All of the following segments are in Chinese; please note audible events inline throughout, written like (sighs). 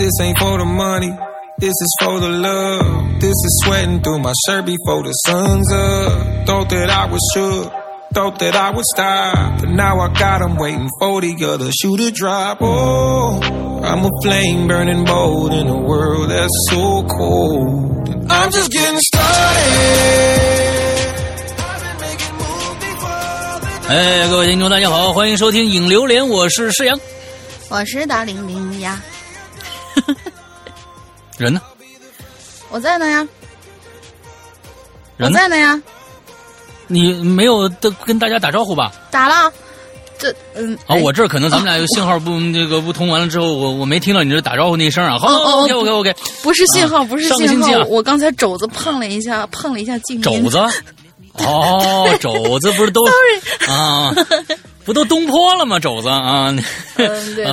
This ain't for the money. This is for the love. This is sweating through my shirt before the sun's up. Thought that I was sure. Thought that I would stop. But now I got 'em waiting for the other shoe to drop. Oh, I'm a flame burning bold in a world that's so cold. And I'm just getting started. I've been making moves before the 哎，各位听众，大家好，欢迎收听《影榴莲》，我是施阳。我是大玲玲呀，(laughs) 人呢？我在呢呀，人呢？在呢呀，你没有的跟大家打招呼吧？打了，这嗯，啊，哎我这儿可能咱们俩有信号不那个不通，完了之后，我我没听到你这打招呼那声啊。好哦哦，OK OK OK，不是信号，啊不是信号，我刚才肘子碰了一下，碰了一下静音，肘子。(laughs) 哦，肘子不是都 (laughs) 啊，不都东坡了吗？肘子啊，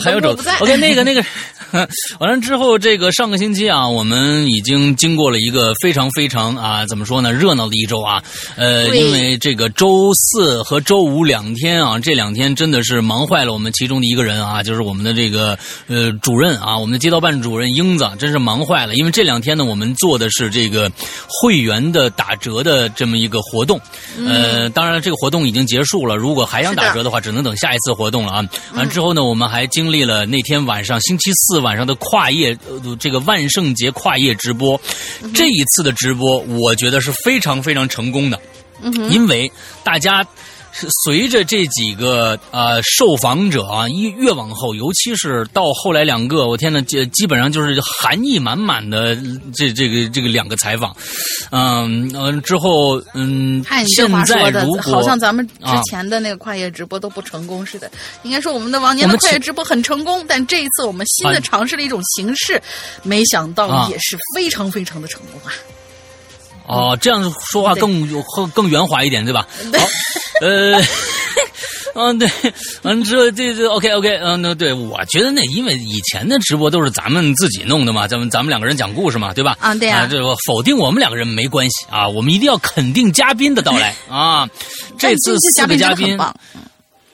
还有肘子。OK，那个那个，(laughs) 完了之后，这个上个星期啊，我们已经经过了一个非常非常啊，怎么说呢，热闹的一周啊。呃，因为这个周四和周五两天啊，这两天真的是忙坏了我们其中的一个人啊，就是我们的这个呃主任啊，我们的街道办主任英子，真是忙坏了。因为这两天呢，我们做的是这个会员的打折的这么一个活动。呃，当然这个活动已经结束了，如果还想打折的话，只能等下一次活动了啊。完之后呢，我们还经历了那天晚上星期四晚上的跨夜，呃，这个万圣节跨夜直播。这一次的直播，我觉得是非常非常成功的。因为大家是随着这几个呃受访者啊，一越往后，尤其是到后来两个，我天呐，这基本上就是含义满满的这这个这个两个采访，嗯嗯、之后嗯看你这现话说的在如，果好像咱们之啊前的那个跨越直播都不成功似的。应该说我们的往年的跨越直播很成功，但这一次我们新的啊尝试了一种形式，没想到啊也是非常非常的成功啊！哦，这样说话更有更更圆滑一点，对吧？好，呃。(laughs) 嗯，对，完之后这这 OK OK，嗯，那对我觉得那因为以前的直播都是咱们自己弄的嘛，咱们咱们两个人讲故事嘛，对吧？啊对啊这个否定我们两个人没关系啊，我们一定要肯定嘉宾的到来啊。(laughs) 这次四个嘉宾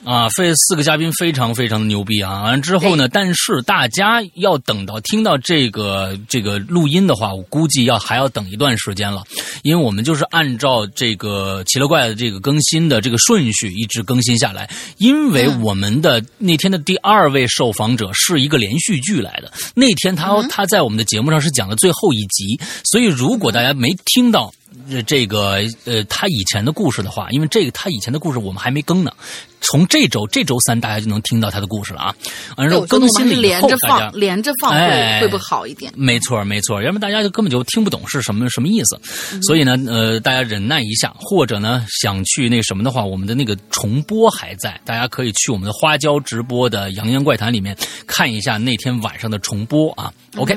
啊，非四个嘉宾非常非常的牛逼啊！完了之后呢，但是大家要等到听到这个这个录音的话，我估计要还要等一段时间了，因为我们就是按照这个奇了怪的这个更新的这个顺序一直更新下来，因为我们的那天的第二位受访者是一个连续剧来的，那天他、他在我们的节目上是讲的最后一集，所以如果大家没听到。呃，这个呃，他以前的故事的话，因为这个他以前的故事我们还没更呢，从这周这周三大家就能听到他的故事了啊。完了我说更新连后，大家着放，连着放会不会好一点？没错，没错，要不然大家就根本就听不懂是什么什么意思。嗯所以呢，呃，大家忍耐一下，或者呢想去那什么的话，我们的那个重播还在，大家可以去我们的花椒直播的《洋洋怪谈》里面看一下那天晚上的重播啊。OK，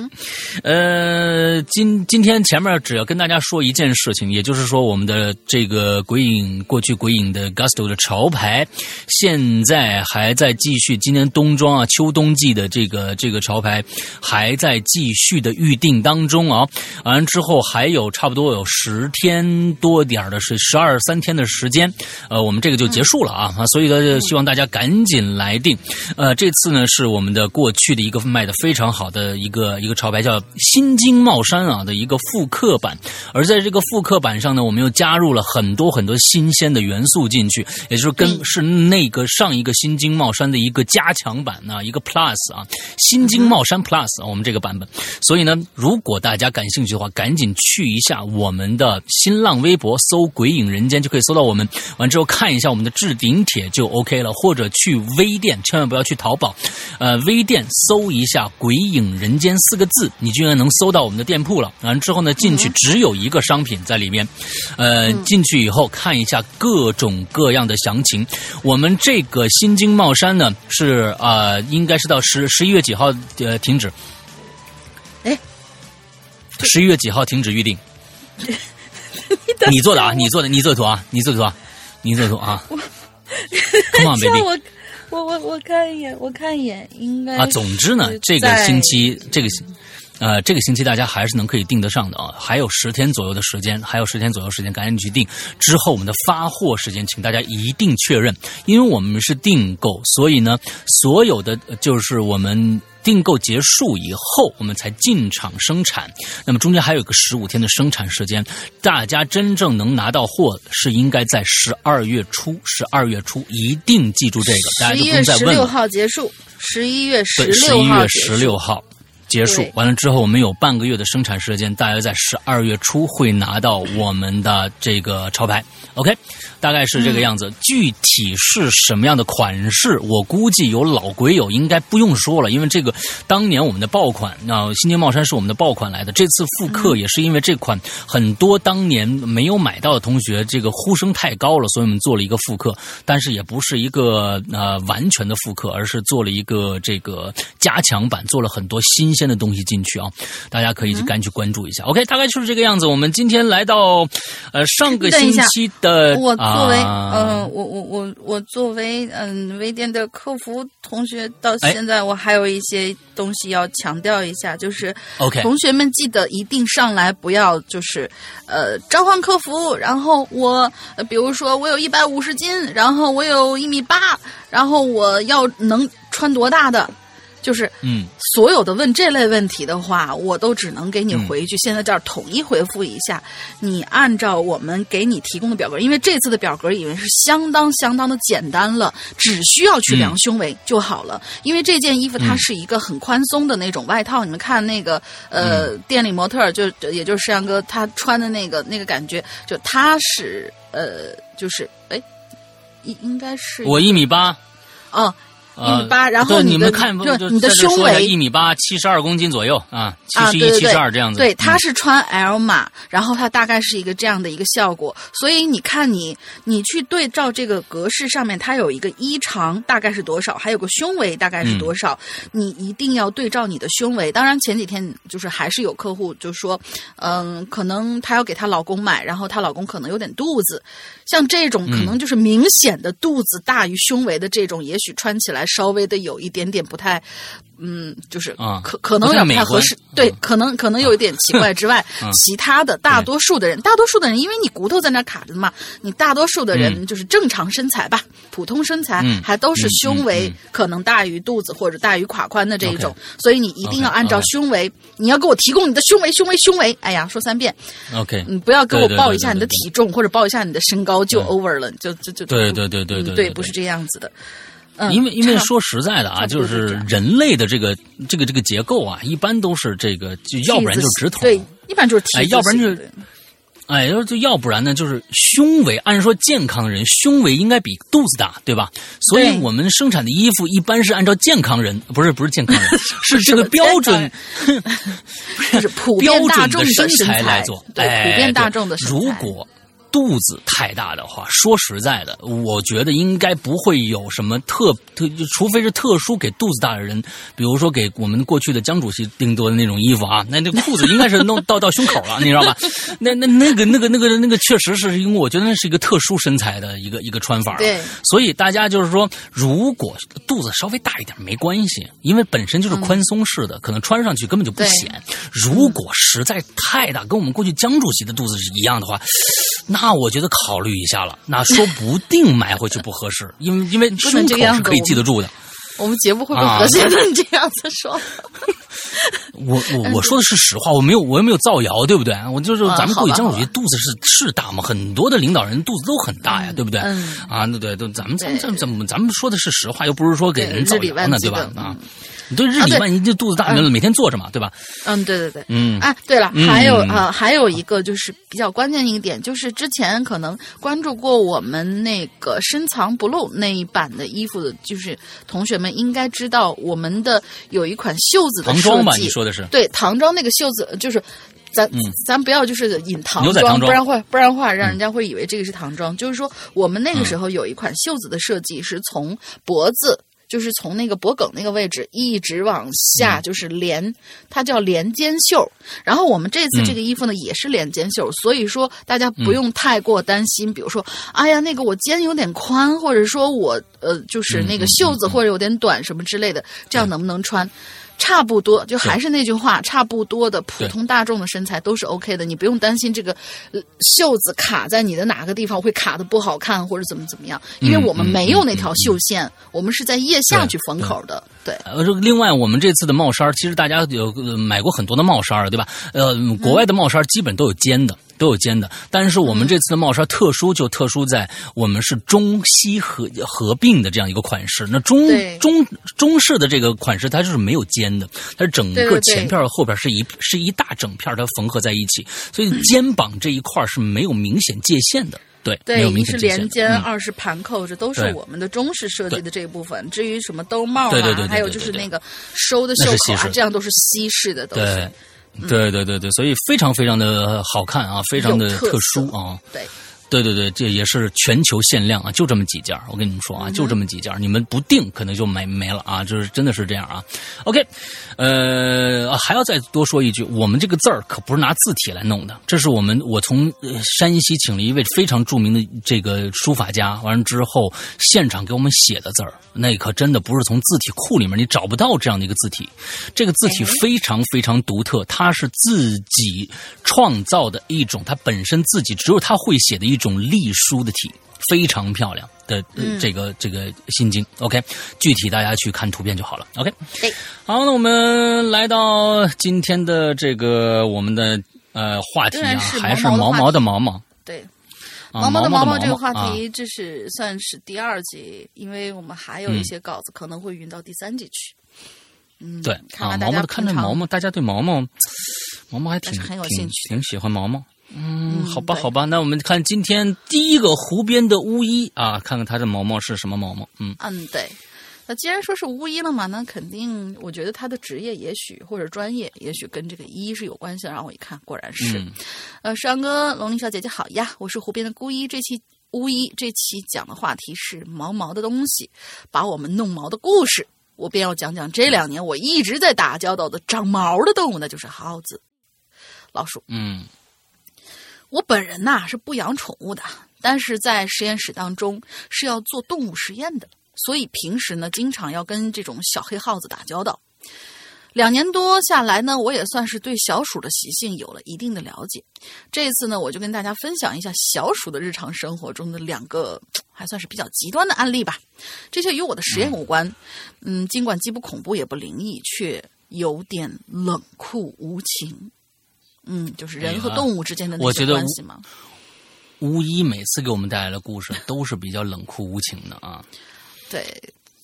呃，今今天前面只要跟大家说一件事事情，也就是说我们的这个鬼影过去鬼影的 Gusto 的潮牌，现在还在继续，今年冬装啊秋冬季的这个这个潮牌还在继续的预定当中啊。完了之后还有差不多有十天多点的是十二三天的时间，呃，我们这个就结束了啊啊，所以呢，希望大家赶紧来定。呃，这次呢是我们的过去的一个卖的非常好的一个一个潮牌，叫新京帽衫啊的一个复刻版。而在这个复刻版上呢，我们又加入了很多很多新鲜的元素进去，也就是跟是那个上一个新经帽衫的一个加强版啊，一个 Plus 啊，新经帽衫 Plus 啊，我们这个版本。所以呢，如果大家感兴趣的话，赶紧去一下我们的新浪微博搜“鬼影人间”就可以搜到我们。完之后看一下我们的置顶帖就 OK 了，或者去微店，千万不要去淘宝，呃，微店搜一下“鬼影人间”四个字，你就应该能搜到我们的店铺了。完之后呢，进去只有一个商品在里面，呃，进去以后看一下各种各样的详情。我们这个新京帽山呢是呃，应该是到十十一月几号呃停止。哎，十一月几号停止预定？(laughs) 你做的啊，你做的，你做的图啊，你做的图啊，你做的图啊。Come on, baby。(laughs) 我我我我看一眼，我看一眼，应该啊，总之呢，这个星期这个呃，这个星期大家还是能可以订得上的啊，还有十天左右的时间，还有十天左右时间，赶紧去订。之后我们的发货时间，请大家一定确认，因为我们是订购，所以呢，所有的呃就是我们。订购结束以后，我们才进场生产。那么中间还有个十五天的生产时间，大家真正能拿到货是应该在十二月初。十二月初一定记住这个，大家就不用再问了。十六号结束，十一月十对，十一月十六号结束。完了之后，我们有半个月的生产时间，大约在十二月初会拿到我们的这个潮牌。OK，大概是这个样子。具体是什么样的款式，我估计有老鬼友应该不用说了，因为这个当年我们的爆款，那、新京帽衫是我们的爆款来的。这次复刻也是因为这款很多当年没有买到的同学，这个呼声太高了，所以我们做了一个复刻，但是也不是一个呃完全的复刻，而是做了一个这个加强版，做了很多新鲜的东西进去啊，大家可以赶紧去关注一下。OK，大概就是这个样子。我们今天来到呃上个星期的，我作为啊、呃，我我我我作为嗯微店的客服同学，到哎现在我还有一些东西要强调一下，就是 OK 同学们记得一定上来不要就是呃召唤客服，然后我呃比如说我有一百五十斤，然后我有一米八，然后我要能穿多大的，就是嗯。所有的问这类问题的话，我都只能给你回去。现在这儿统一回复一下，你按照我们给你提供的表格，因为这次的表格已经是相当相当的简单了，只需要去量胸围就好了。因为这件衣服它是一个很宽松的那种外套，你们看那个呃、店里模特儿就就也就是石阳哥他穿的那个那个感觉，就他是呃就是哎。应应该是我一米八，哦，一呃米八，然后你的就就你的胸围一米八，七十二公斤左右啊，七啊，十一、七十二这样子。对，它嗯是穿 L 码，然后他大概是一个这样的一个效果。所以你看你，你去对照这个格式上面，它有一个衣长大概是多少，还有个胸围大概是多少，你一定要对照你的胸围。当然前几天就是还是有客户就说，嗯，可能她要给她老公买，然后她老公可能有点肚子，像这种可能就是明显的肚子大于胸围的这种，也许穿起来稍微的有一点点不太。嗯，就是啊可可能有点不太合适，对，嗯。可能可能有一点奇怪之外，(laughs) 嗯。其他的大多数的人，大多数的人，因为你骨头在那卡着嘛，你大多数的人就是正常身材吧，普通身材，嗯。还都是嗯胸围可能大于肚子或者大于胯宽的这一种所以你一定要按照胸围，你要给我提供你的胸围，胸围，胸围，哎呀，说三遍，OK，你不要给我报一下你的体重或者报一下你的身高就 over 了，就就就对对对对对。不是这样子的。嗯，因为因为说实在的啊，就是人类的这个这个这个结构啊，一般都是这个，就要不然就直筒，对，一般就是哎要不然就是哎，要就要不然呢，就是胸围。按说健康人胸围应该比肚子大，对吧？所以我们生产的衣服一般是按照健康人，不是不是健康人，(laughs) 是这个标准就 (laughs) 是普标遍大众准的身身材来做。对，哎，普遍大众的身材。如果肚子太大的话，说实在的，我觉得应该不会有什么特特，除非是特殊给肚子大的人，比如说给我们过去的江主席定做的那种衣服啊，(laughs) 那那裤子应该是弄到到胸口了，(laughs) 你知道吧？那那那个那个那个那个确实是因为我觉得那是一个特殊身材的一个一个穿法，对，所以大家就是说，如果肚子稍微大一点没关系，因为本身就是宽松式的，可能穿上去根本就不显。如果实在太大，跟我们过去江主席的肚子是一样的话，那我觉得考虑一下了，那说不定买回去不合适，(laughs) 因为因为不胸口是可以记得住的。我们节目会不会啊和谐的？你这样子说，(laughs) 我我我说的是实话，我没有我又没有造谣，对不对？我就是啊咱们过去江主席肚子是是大嘛，很多的领导人肚子都很大呀，对不对？嗯啊，对对对，咱们咱们对咱们咱们说的是实话，又不是说给人造谣呢，对？吧啊嗯，你对日理万机，就肚子大，嗯每天坐着嘛，对吧？嗯，对对对。嗯，啊，对了，嗯还有嗯啊、还有一个就是比较关键一个点，就是之前可能关注过我们那个深藏不露那一版的衣服的，就是同学们应该知道，我们的有一款袖子的设唐装吧，计你说的是？对，唐装那个袖子就是。咱、嗯咱不要就是引唐装嗯不然会不然话让人家会以为这个是唐装。就是说，我们那个时候有一款袖子的设计是从脖子，就是从那个脖梗那个位置一直往嗯下，就是连，它叫连肩袖。然后我们这次嗯这个衣服呢、也是连肩袖，所以说大家不用太过担心，比如说，哎呀，那个我肩有点宽，或者说我呃就是那个袖子或者有点短什么之类的，这样能不能穿？差不多，就还是那句话，差不多的普通大众的身材都是 OK 的，你不用担心这个呃袖子卡在你的哪个地方会卡的不好看或者怎么怎么样，因为我们没有那条袖线，我们是在腋下去缝口的。对，呃，这另外，我们这次的帽衫，其实大家有呃买过很多的帽衫儿，对吧？呃，国外的帽衫基本都有肩的，都有尖的。但是我们这次的帽衫特殊，就特殊在我们是中西合合并的这样一个款式。那中中中式的这个款式，它就是没有尖的，它是整个前片儿后边是一是一大整片儿，它缝合在一起，所以肩膀这一块儿是没有明显界限的。对，没对，有一是明显界限的。连肩，嗯二是盘扣，这都是我们的中式设计的这一部分。至于什么兜帽啊，对对对对还有就是那个收的袖口啊这样都是西式的，都对是。，对对对对，所以非常非常的好看啊，非常的特特殊啊。对，对对对，这也是全球限量啊，就这么几件儿我跟你们说啊，就这么几件儿你们不定可能就没没了啊，就是真的是这样啊。OK，呃，还要再多说一句，我们这个字儿可不是拿字体来弄的，这是我们我从呃山西请了一位非常著名的这个书法家，完了之后现场给我们写的字儿，那可真的不是从字体库里面你找不到这样的一个字体，这个字体非常非常独特，它是自己创造的一种，它本身自己只有他会写的一种隶书的体，非常漂亮的、呃这个这个心经。OK，具体大家去看图片就好了。OK，对好，那我们来到今天的这个我们的呃话题啊，是还是毛毛的话毛毛的毛毛。对，啊毛毛的毛毛毛这个话啊题，这是算是第二集，因为我们还有一些稿子可能会运到第三集去。嗯，对啊，看看大家毛毛的看着毛毛，大家对毛毛，毛毛还挺很有兴趣的挺喜欢毛毛。嗯，嗯好吧，好吧，那我们看今天第一个湖边的巫医啊，看看他的毛毛是什么毛毛。嗯，嗯，对。那既然说是巫医了嘛，那肯定，我觉得他的职业也许或者专业，也许跟这个医是有关系的。然后我一看，果然是。嗯呃，山哥、龙鳞小姐姐好呀，我是湖边的巫医。这期巫医这期讲的话题是毛毛的东西，把我们弄毛的故事。我便要讲讲这两年我一直在打交道的长毛的动物，那就是耗子、老鼠。嗯我本人呐是不养宠物的，但是在实验室当中是要做动物实验的，所以平时呢经常要跟这种小黑耗子打交道。两年多下来呢，我也算是对小鼠的习性有了一定的了解。这一次呢，我就跟大家分享一下小鼠的日常生活中的两个还算是比较极端的案例吧。这些与我的实验无关，嗯，尽管既不恐怖也不灵异，却有点冷酷无情。嗯，就是人和动物之间的那些我觉得关系嘛。巫医每次给我们带来的故事 (laughs) 都是比较冷酷无情的啊。对，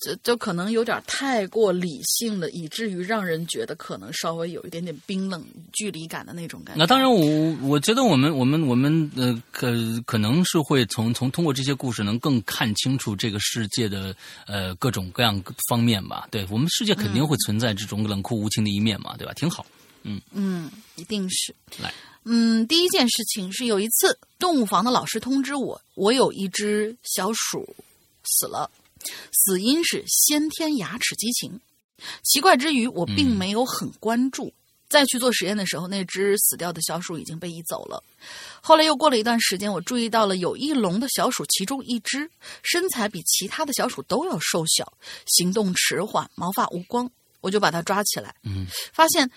就就可能有点太过理性了，以至于让人觉得可能稍微有一点点冰冷、距离感的那种感觉。那当然我，我觉得我们我们我们呃，可可能是会从从通过这些故事，能更看清楚这个世界的呃各种各样方面吧。对我们世界肯定会存在这种冷酷无情的一面嘛，对吧？挺好。嗯，一定是。来，嗯，第一件事情是有一次动物房的老师通知我，我有一只小鼠死了，死因是先天牙齿畸形。奇怪之余，我并没有很关注。再去做实验的时候，那只死掉的小鼠已经被移走了。后来又过了一段时间，我注意到了有一笼的小鼠，其中一只身材比其他的小鼠都要瘦小，行动迟缓，毛发无光。我就把它抓起来，嗯，发现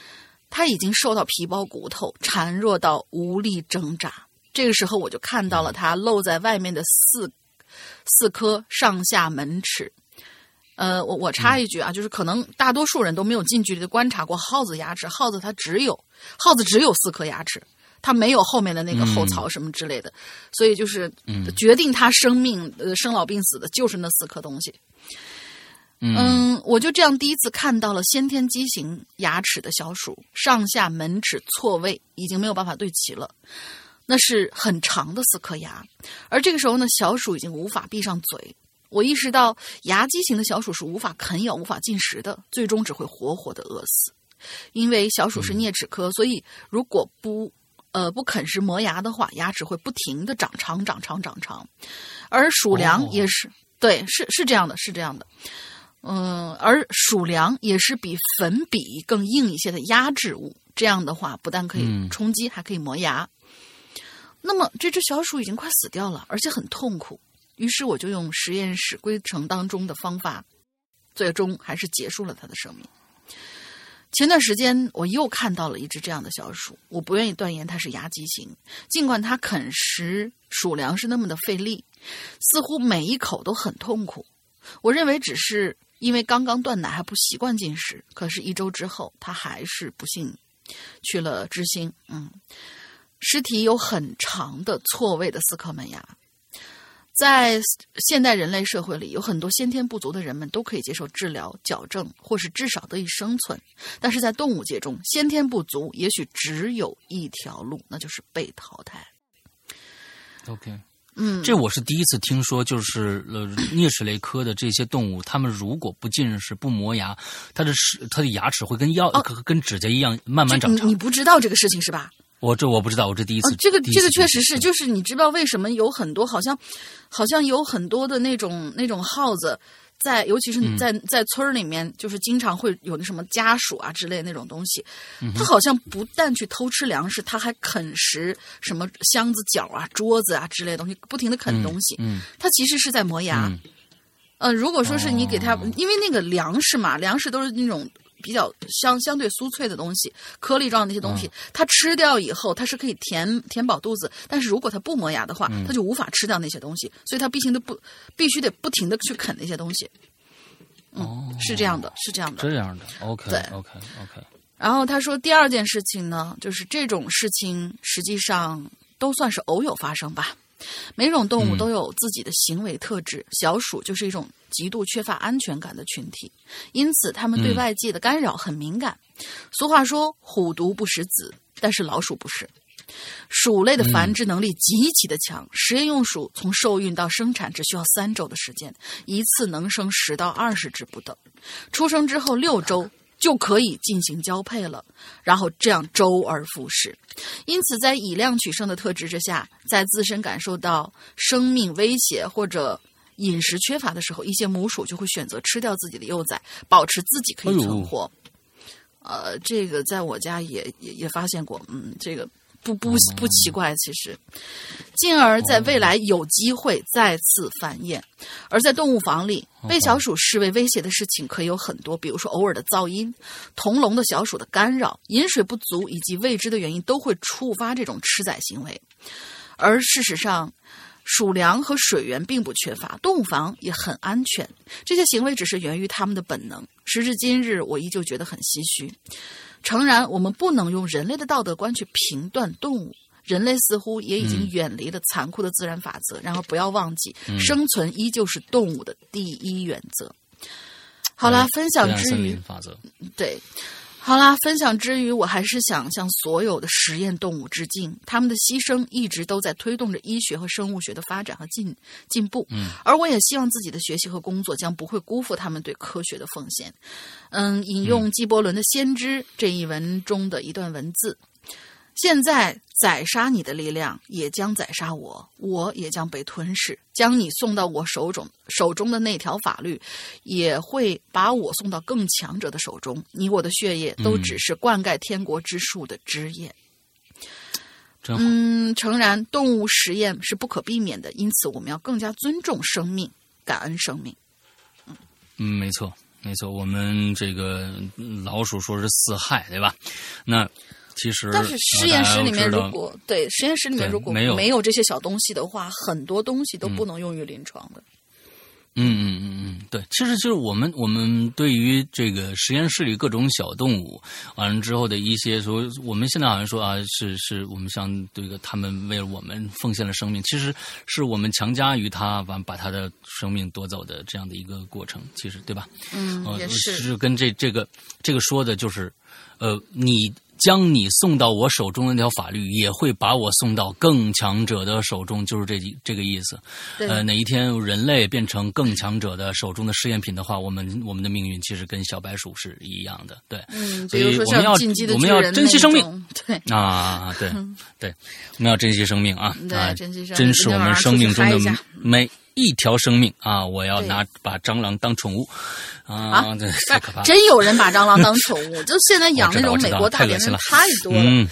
它已经瘦到皮包骨头，孱弱到无力挣扎。这个时候，我就看到了他露在外面的四四颗上下门齿。呃，我我插一句啊，就是可能大多数人都没有近距离的观察过耗子牙齿，耗子它只有耗子只有四颗牙齿，它没有后面的那个后槽什么之类的，所以就是决定它生命呃生老病死的就是那四颗东西。嗯，我就这样第一次看到了先天畸形牙齿的小鼠，上下门齿错位，已经没有办法对齐了。那是很长的四颗牙，而这个时候呢，小鼠已经无法闭上嘴。我意识到，牙畸形的小鼠是无法啃咬、无法进食的，最终只会活活的饿死。因为小鼠是啮齿科，所以如果不呃不啃食磨牙的话，牙齿会不停的长长、长长、长长。而鼠粮哦也是、对，是是这样的，是这样的。嗯，而鼠粮也是比粉笔更硬一些的压制物，这样的话不但可以嗯冲击，还可以磨牙。那么这只小鼠已经快死掉了，而且很痛苦。于是我就用实验室规程当中的方法，最终还是结束了它的生命。前段时间我又看到了一只这样的小鼠，我不愿意断言它是牙畸形，尽管它啃食鼠粮是那么的费力，似乎每一口都很痛苦。我认为只是因为刚刚断奶还不习惯进食，可是，一周之后，他还是不幸去了知心。嗯，尸体有很长的错位的四颗门牙。在现代人类社会里，有很多先天不足的人们都可以接受治疗、矫正，或是至少得以生存。但是在动物界中，先天不足也许只有一条路，那就是被淘汰。OK，嗯，这我是第一次听说，就是呃啮齿类科的这些动物，它们如果不进食、不磨牙，它的齿、它的牙齿会跟药、哦跟指甲一样慢慢长长你你。不知道这个事情是吧？我这我不知道，我这第一次。哦，这个这个确实是，就是你知道为什么有很多好像，好像有很多的那种那种耗子，在尤其是嗯。在、在村儿里面，就是经常会有那什么家属啊之类那种东西，嗯他好像不但去偷吃粮食，他还啃食什么箱子角啊、桌子啊之类的东西，不停的啃东西，嗯。他其实是在磨牙。嗯。呃，如果说是你给他，哦。因为那个粮食嘛，粮食都是那种比较相相对酥脆的东西，颗粒状的那些东嗯西，它吃掉以后，它是可以填填饱肚子。但是如果它不磨牙的话，嗯它就无法吃掉那些东西，所以它必须得不必须得不停的去啃那些东西。嗯，是这样的，是这样的。这样的，OK 对 OK OK，然后他说，第二件事情呢，就是这种事情实际上都算是偶有发生吧。每种动物嗯都有自己的行为特质，小鼠就是一种极度缺乏安全感的群体，因此它们对嗯外界的干扰很敏感。俗话说“虎毒不食子”，但是老鼠不是。鼠类的繁殖能力极其的强，实验用鼠从受孕到生产只需要三周的时间，一次能生十到二十只不等。出生之后六周就可以进行交配了，然后这样周而复始。因此，在以量取胜的特质之下，在自身感受到生命威胁或者饮食缺乏的时候，一些母鼠就会选择吃掉自己的幼崽，保持自己可以存活。呃，这个在我家也也也发现过，嗯，这个不不不奇怪，其实，进而在未来有机会再次繁衍。而在动物房里，被小鼠视为威胁的事情可以有很多，比如说偶尔的噪音、同笼的小鼠的干扰、饮水不足以及未知的原因，都会触发这种吃宰行为。而事实上，鼠粮和水源并不缺乏，动物房也很安全。这些行为只是源于他们的本能。时至今日，我依旧觉得很唏嘘。诚然，我们不能用人类的道德观去评断动物。人类似乎也已经远离了残酷的自然法则。然后，不要忘记，生存依旧是动物的第一原则。好啦，分享之余对，好啦，分享之余，我还是想向所有的实验动物致敬，他们的牺牲一直都在推动着医学和生物学的发展和进进步。嗯，而我也希望自己的学习和工作将不会辜负他们对科学的奉献。嗯，引用纪伯伦的《先知》这一文中的一段文字。现在宰杀你的力量也将宰杀我，我也将被吞噬。将你送到我手中手中的那条法律，也会把我送到更强者的手中。你我的血液都只是灌溉天国之树的枝叶。嗯，诚然，动物实验是不可避免的，因此我们要更加尊重生命，感恩生命。嗯，没错，没错。我们这个嗯老鼠说是四害，对吧？那其实，但是实验室里面，如果对实验室里面如果没有没有这些小东西的话，很多东西都不能用于临床的。嗯嗯嗯嗯，对，其实就是我们我们对于这个实验室里各种小动物完了之后的一些说，我们现在好像说啊，是是我们像这个他们为了我们奉献了生命，其实是我们强加于他完把他的生命夺走的这样的一个过程，其实对吧？嗯，呃，也是。是跟这这个这个说的就是，呃，你将你送到我手中的那条法律，也会把我送到更强者的手中，就是这这个意思。呃，哪一天人类变成更强者的手中的试验品的话，我们我们的命运其实跟小白鼠是一样的，对。嗯，所以我们要我们要珍惜生命，对。啊，对 (laughs) 对，我们要珍惜生命啊！啊，珍惜生命珍视我们生命中的今天晚上出去嗨一条生命啊！我要拿把蟑螂当宠物啊！啊这太可怕了。真有人把蟑螂当宠物，(laughs) 就现在养那种美国大脸的太多了。嗯，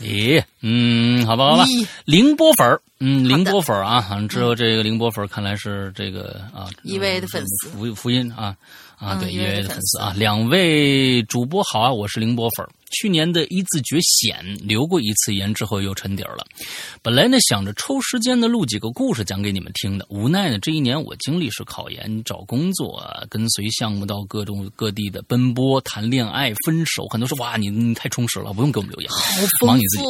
咦，嗯，好吧，好吧咦，凌波粉儿，嗯，凌波粉儿啊，好像只有这个凌波粉儿，看来是这个啊，一位的粉丝福福音啊啊，对，嗯一位的粉丝啊，两位主播好啊，我是凌波粉儿。去年的一字诀险留过一次言之后又沉底儿了，本来呢想着抽时间呢录几个故事讲给你们听的，无奈呢这一年我经历是考研、找工作、啊，跟随项目到各种各地的奔波、谈恋爱、分手，很多说哇你你太充实了，不用给我们留言，忙你自己。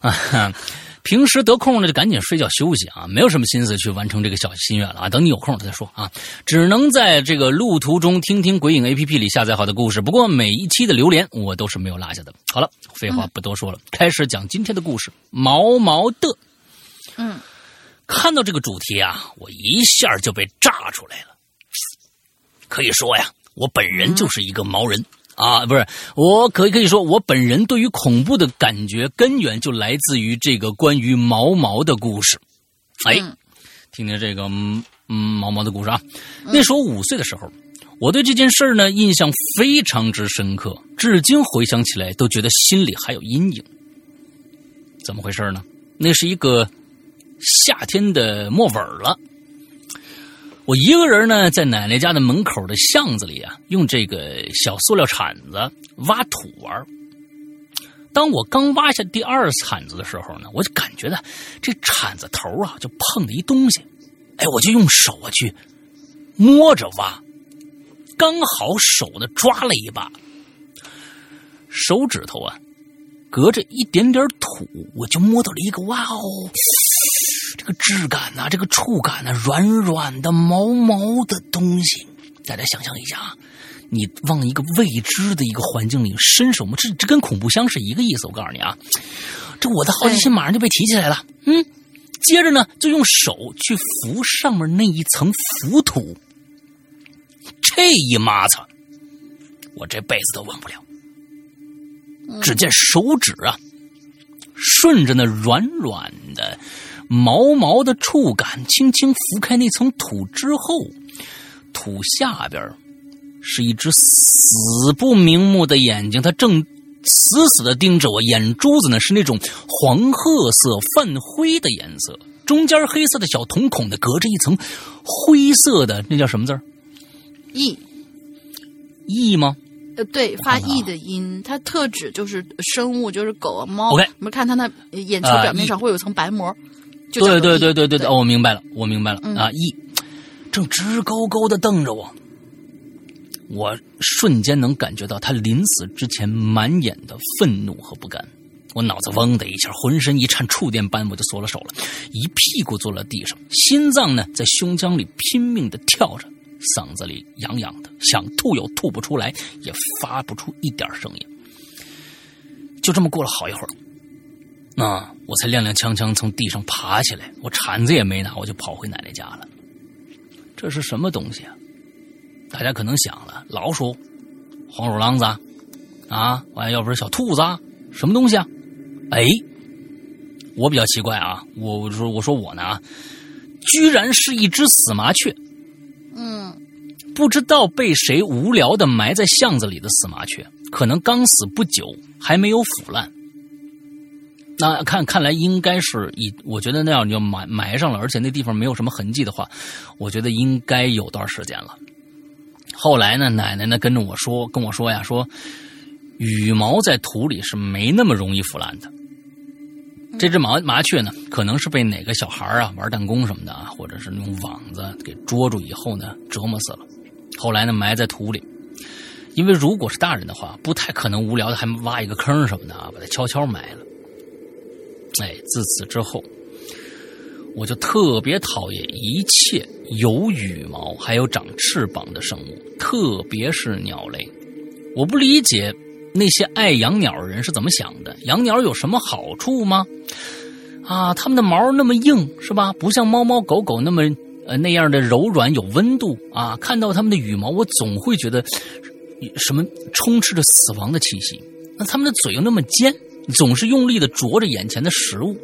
啊，(laughs) 平时得空了就赶紧睡觉休息啊，没有什么心思去完成这个小心愿了啊。等你有空了再说啊，只能在这个路途中听听鬼影 A P P 里下载好的故事。不过每一期的榴莲我都是没有落下的。好了，废话不多说了，开始讲今天的故事。毛毛的，嗯，看到这个主题啊，我一下就被炸出来了。可以说呀，我本人就是一个毛人。啊，不是，我可以可以说，我本人对于恐怖的感觉根源就来自于这个关于毛毛的故事。哎，嗯听听这个嗯嗯毛毛的故事啊。那时候五岁的时候，我对这件事儿呢印象非常之深刻，至今回想起来都觉得心里还有阴影。怎么回事呢？那是一个夏天的末尾了。我一个人呢，在奶奶家的门口的巷子里啊，用这个小塑料铲子挖土玩。当我刚挖下第二铲子的时候呢，我就感觉到这铲子头啊就碰了一东西，哎，我就用手啊去摸着挖，刚好手呢抓了一把，手指头啊隔着一点点土，我就摸到了一个哇哦，这个质感呐、这个触感呐、软软的、毛毛的东西。大家想象一下啊，你往一个未知的一个环境里伸手摸，这这跟恐怖箱是一个意思。我告诉你啊，这我的好奇心马上就被提起来了。嗯，接着呢，就用手去扶上面那一层浮土，这一抹擦，我这辈子都忘不了。只见手指啊，顺着那软软的、毛毛的触感，轻轻拂开那层土之后，土下边是一只死不瞑目的眼睛，它正死死的盯着我，眼珠子呢是那种黄褐色、泛灰的颜色，中间黑色的小瞳孔呢隔着一层灰色的，那叫什么字儿？翼，翼吗？呃，对，发看看啊翼的音，它特指就是生物，就是狗啊、猫。OK 我们看它那眼球啊表面上会有一层白膜。就对对对对对对，哦，我明白了，我明白了、嗯啊！！e 正直勾勾的瞪着我，我瞬间能感觉到他临死之前满眼的愤怒和不甘。我脑子嗡的一下，浑身一颤，触电般我就缩了手了，一屁股坐了地上，心脏呢在胸腔里拼命的跳着，嗓子里痒痒的，想吐又吐不出来，也发不出一点声音。就这么过了好一会儿，啊，我才踉踉跄跄从地上爬起来，我铲子也没拿，我就跑回奶奶家了。这是什么东西啊？大家可能想了，老鼠、黄鼠狼子啊，啊，完要不是小兔子啊，什么东西啊？哎，我比较奇怪啊，我我说我说我呢，居然是一只死麻雀，嗯，不知道被谁无聊的埋在巷子里的死麻雀，可能刚死不久，还没有腐烂。那看看来应该是一，我觉得那样就埋埋上了，而且那地方没有什么痕迹的话，我觉得应该有段时间了。后来呢，奶奶呢跟着我说，跟我说呀，说羽毛在土里是没那么容易腐烂的。这只麻麻雀呢，可能是被哪个小孩啊玩弹弓什么的啊，或者是用网子给捉住以后呢，折磨死了。后来呢，埋在土里。因为如果是大人的话，不太可能无聊的还挖一个坑什么的啊，把它悄悄埋了。哎，自此之后，我就特别讨厌一切有羽毛还有长翅膀的生物，特别是鸟类。我不理解那些爱养鸟的人是怎么想的。养鸟有什么好处吗？啊，它们的毛那么硬，是吧？不像猫猫狗狗那么呃那样的柔软有温度啊。看到它们的羽毛，我总会觉得什么充斥着死亡的气息。那它们的嘴又那么尖，总是用力的啄着眼前的食物。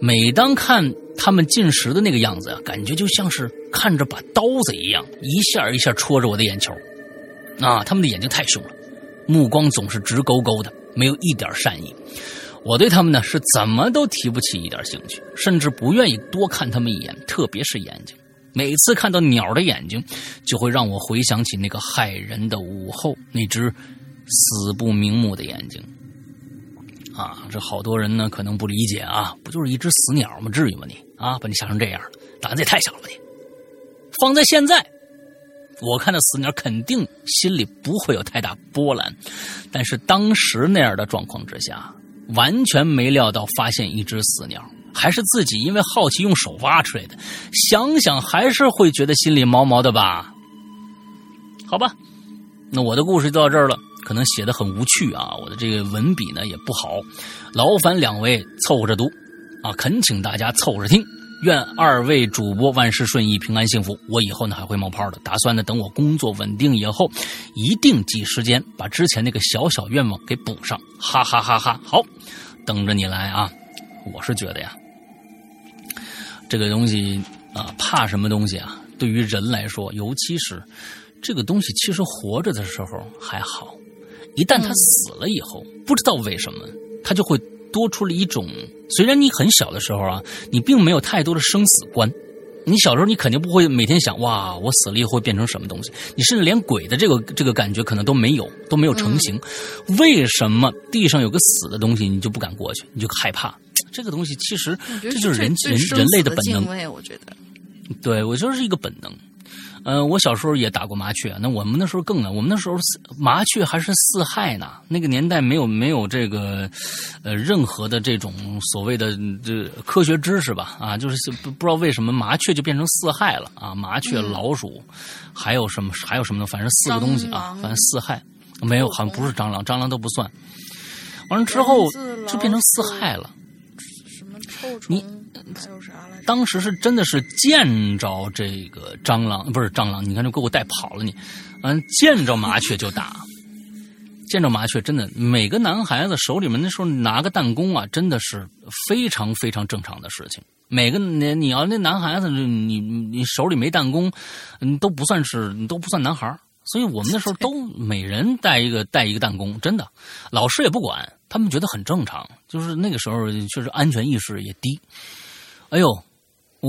每当看他们进食的那个样子啊，感觉就像是看着把刀子一样，一下一下戳着我的眼球。啊，他们的眼睛太凶了，目光总是直勾勾的，没有一点善意。我对他们呢是怎么都提不起一点兴趣，甚至不愿意多看他们一眼，特别是眼睛。每次看到鸟的眼睛，就会让我回想起那个害人的午后那只死不瞑目的眼睛。啊，这好多人呢可能不理解啊，不就是一只死鸟吗？至于吗你？啊，把你想成这样，胆子也太小了吧你！放在现在，我看到死鸟肯定心里不会有太大波澜，但是当时那样的状况之下。完全没料到发现一只死鸟，还是自己因为好奇用手挖出来的。想想还是会觉得心里毛毛的吧。好吧，那我的故事就到这儿了。可能写的很无趣啊，我的这个文笔呢也不好，劳烦两位凑合着读啊，恳请大家凑合着听。愿二位主播万事顺意、平安幸福。我以后呢还会冒泡的，打算呢等我工作稳定以后，一定挤时间把之前那个小小愿望给补上。哈哈哈哈！好，等着你来啊！我是觉得呀，这个东西啊，怕什么东西啊？对于人来说，尤其是这个东西，其实活着的时候还好，一旦他死了以后，不知道为什么他就会。多出了一种，虽然你很小的时候啊，你并没有太多的生死观，你小时候你肯定不会每天想哇，我死了以后会变成什么东西，你甚至连鬼的这个这个感觉可能都没有，都没有成型。为什么地上有个死的东西你就不敢过去，你就害怕？这个东西其实这就是人人人类的本能。我觉得，对我就是一个本能。嗯，我小时候也打过麻雀，那我们那时候更呢，我们那时候麻雀还是四害呢。那个年代没有没有这个，呃，任何的这种所谓的这科学知识吧？啊，就是不不知道为什么麻雀就变成四害了啊？麻雀、老鼠，还有什么还有什么呢？反正四个东西啊，反正四害没有，好像不是蟑螂，蟑螂都不算。完了之后就变成四害了。什么臭虫？还有啥来？当时是真的是见着这个蟑螂，不是蟑螂，你看就给我带跑了你。嗯，见着麻雀就打，见着麻雀真的，每个男孩子手里面那时候拿个弹弓啊，真的是非常非常正常的事情。每个你你要那男孩子，你你手里没弹弓，你都不算是，你都不算男孩。所以我们那时候都每人带一个带一个弹弓，真的，老师也不管，他们觉得很正常。就是那个时候确实安全意识也低。哎呦！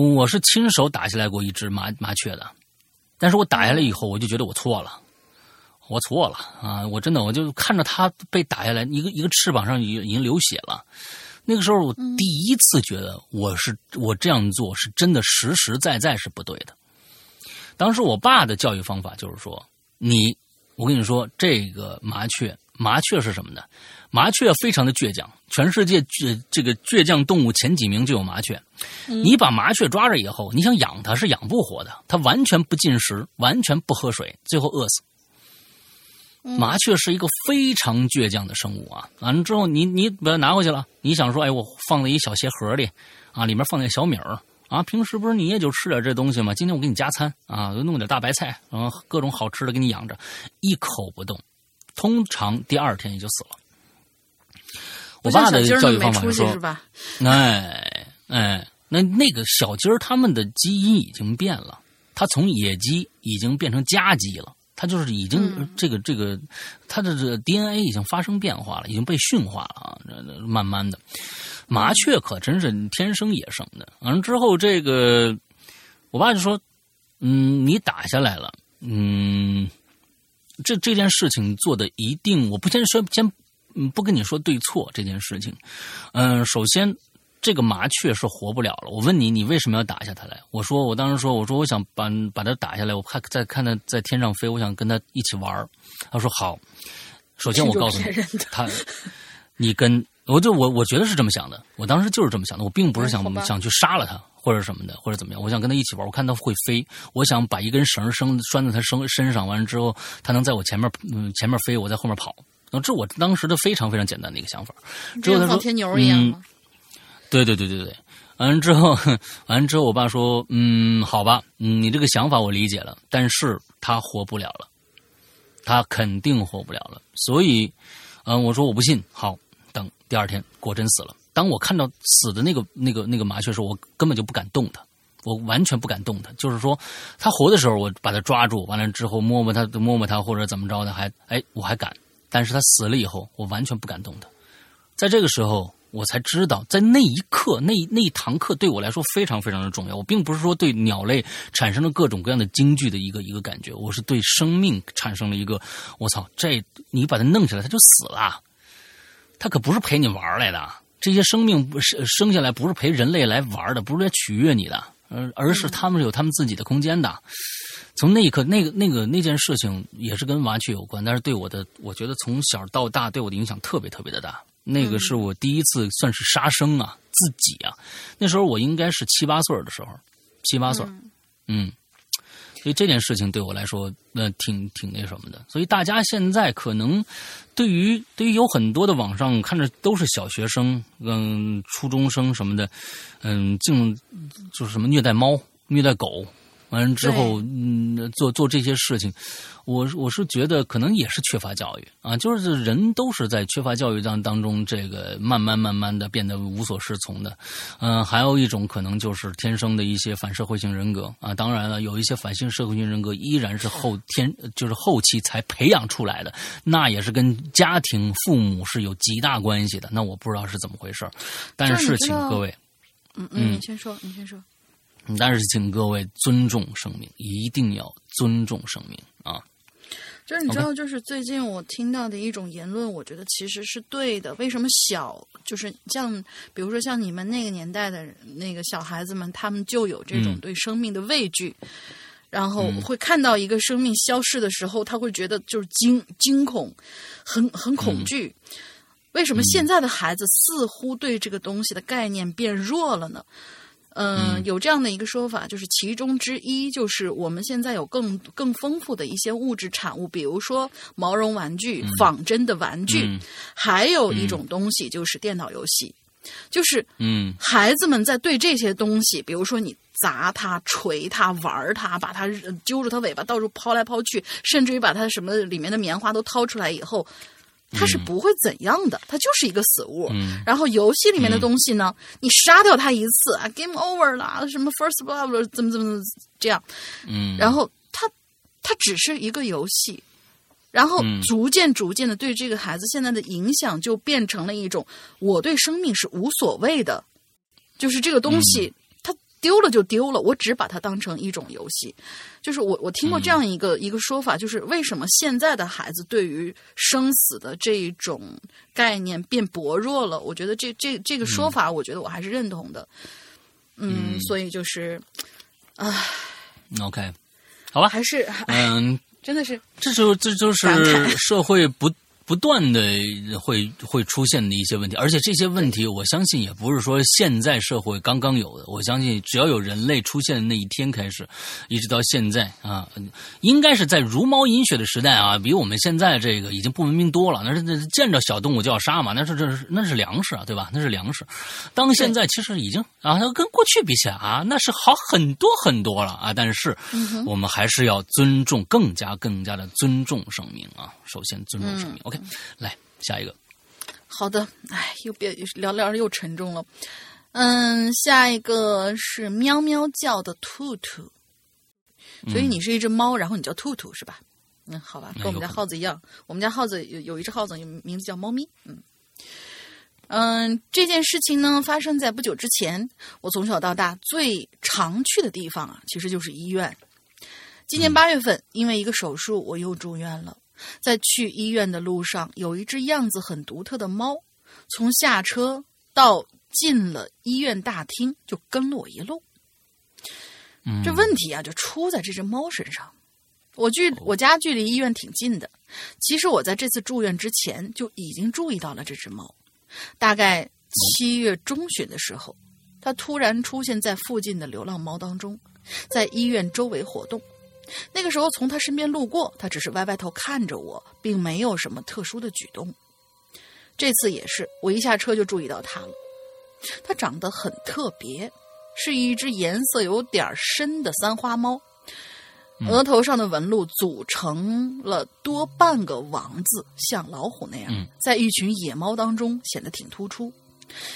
我是亲手打下来过一只麻麻雀的，但是我打下来以后，我就觉得我错了，我错了啊！我真的，我就看着它被打下来，一个一个翅膀上已已经流血了。那个时候，我第一次觉得我是我这样做是真的实实在在是不对的。当时我爸的教育方法就是说：“你，我跟你说，这个麻雀，麻雀是什么呢？麻雀非常的倔强，全世界这这个倔强动物前几名就有麻雀。你把麻雀抓着以后，你想养它是养不活的，它完全不进食，完全不喝水，最后饿死。麻雀是一个非常倔强的生物啊！完了之后，你你把它拿回去了，你想说，哎，我放在一小鞋盒里啊，里面放点小米儿啊，平时不是你也就吃点这东西吗？今天我给你加餐啊，弄点大白菜，然后各种好吃的给你养着，一口不动，通常第二天也就死了。我爸的教育方法是说，哎哎，那那个小鸡儿他们的基因已经变了，它从野鸡已经变成家鸡了，它就是已经这个这个它的这个 DNA 已经发生变化了，已经被驯化了啊，慢慢的。麻雀可真是天生野生的，完了之后这个我爸就说，嗯，你打下来了，嗯，这这件事情做的一定，我不先说先。嗯，不跟你说对错这件事情。嗯，首先，这个麻雀是活不了了。我问你，你为什么要打下它来？我说，我当时说，我说我想把把它打下来，我看再看它在天上飞，我想跟它一起玩他说好。首先，我告诉你，他，你跟我就我我觉得是这么想的。我当时就是这么想的。我并不是想想去杀了它或者什么的，或者怎么样。我想跟他一起玩，我看他会飞，我想把一根绳绳拴在他身身上，完了之后，他能在我前面嗯前面飞，我在后面跑。这我当时的非常非常简单的一个想法，之后他说：“天牛一样吗？”对对对对对，完了之后，完了之后，我爸说：“嗯，好吧，嗯，你这个想法我理解了，但是他活不了了，他肯定活不了了。所以，嗯，我说我不信。好，等第二天果真死了，当我看到死的那个那个那个麻雀时候，我根本就不敢动它，我完全不敢动它。就是说，它活的时候，我把它抓住，完了之后摸摸它，摸摸它或者怎么着的，还哎我还敢。但是他死了以后，我完全不敢动他。在这个时候。我才知道，在那一刻，那那一堂课对我来说非常非常的重要。我并不是说对鸟类产生了各种各样的惊惧的一个一个感觉，我是对生命产生了一个，我操，这你把它弄起来，它就死了，它可不是陪你玩来的。这些生命不是生下来不是陪人类来玩的，不是来取悦你的，而而是他们有他们自己的空间的。从那一刻，那个那个那件事情也是跟麻雀有关，但是对我的，我觉得从小到大对我的影响特别特别的大。那个是我第一次算是杀生啊，自己啊，那时候我应该是七八岁的时候，七八岁，嗯，所以这件事情对我来说，那挺挺那什么的。所以大家现在可能对于对于有很多的网上看着都是小学生、嗯初中生什么的，嗯，竟就是什么虐待猫、虐待狗。完了之后，嗯，做做这些事情，我我是觉得可能也是缺乏教育啊，就是人都是在缺乏教育当当中，这个慢慢慢慢的变得无所适从的，嗯，还有一种可能就是天生的一些反社会性人格啊，当然了，有一些反性社会性人格依然是后天就是后期才培养出来的，那也是跟家庭父母是有极大关系的，那我不知道是怎么回事但是请各位，嗯嗯，你先说，你先说。但是，请各位尊重生命，一定要尊重生命啊！就是你知道，就是最近我听到的一种言论，我觉得其实是对的。为什么小，就是像比如说像你们那个年代的那个小孩子们，他们就有这种对生命的畏惧，然后会看到一个生命消逝的时候，他会觉得就是惊惊恐，很很恐惧。为什么现在的孩子似乎对这个东西的概念变弱了呢？嗯，有这样的一个说法，就是其中之一就是我们现在有更更丰富的一些物质产物，比如说毛绒玩具、仿真的玩具，还有一种东西就是电脑游戏，就是嗯，孩子们在对这些东西，比如说你砸它、捶它、玩它，把它揪住它尾巴到处抛来抛去，甚至于把它什么里面的棉花都掏出来以后。它是不会怎样的，它就是一个死物。然后游戏里面的东西呢，你杀掉它一次啊，game over 了，什么 first blood 怎么怎么这样。嗯，然后它它只是一个游戏，然后逐渐逐渐的对这个孩子现在的影响就变成了一种，我对生命是无所谓的，就是这个东西。丢了就丢了，我只把它当成一种游戏。就是我我听过这样一个一个说法，就是为什么现在的孩子对于生死的这一种概念变薄弱了？我觉得这这这个说法，我觉得我还是认同的。嗯，所以就是，唉，OK，好吧，还是嗯，真的是，这就这就是社会不。不断的会会出现的一些问题，而且这些问题，我相信也不是说现在社会刚刚有的。我相信，只要有人类出现的那一天开始，一直到现在啊，应该是在茹毛饮血的时代啊，比我们现在这个已经不文明多了。那是那见着小动物就要杀嘛，那是这是那是粮食啊，对吧？那是粮食。当现在其实已经啊，跟过去比起来啊，那是好很多很多了啊。但是我们还是要尊重，更加更加的尊重生命啊。首先尊重生命。OK。来下一个，好的，哎，又别聊聊又沉重了。嗯，下一个是喵喵叫的兔兔，所以你是一只猫，然后你叫兔兔是吧？嗯，好吧，跟我们家耗子一样，我们家耗子有有一只耗子，名字叫猫咪。嗯嗯，这件事情呢发生在不久之前，我从小到大最常去的地方啊，其实就是医院。今年八月份，因为一个手术，我又住院了。在去医院的路上，有一只样子很独特的猫，从下车到进了医院大厅，就跟了我一路。这问题啊，就出在这只猫身上。我距我家距离医院挺近的，其实我在这次住院之前就已经注意到了这只猫。大概七月中旬的时候，它突然出现在附近的流浪猫当中，在医院周围活动。那个时候从他身边路过，他只是歪歪头看着我，并没有什么特殊的举动。这次也是，我一下车就注意到他了。他长得很特别，是一只颜色有点深的三花猫，额头上的纹路组成了多半个王字，像老虎那样，在一群野猫当中显得挺突出。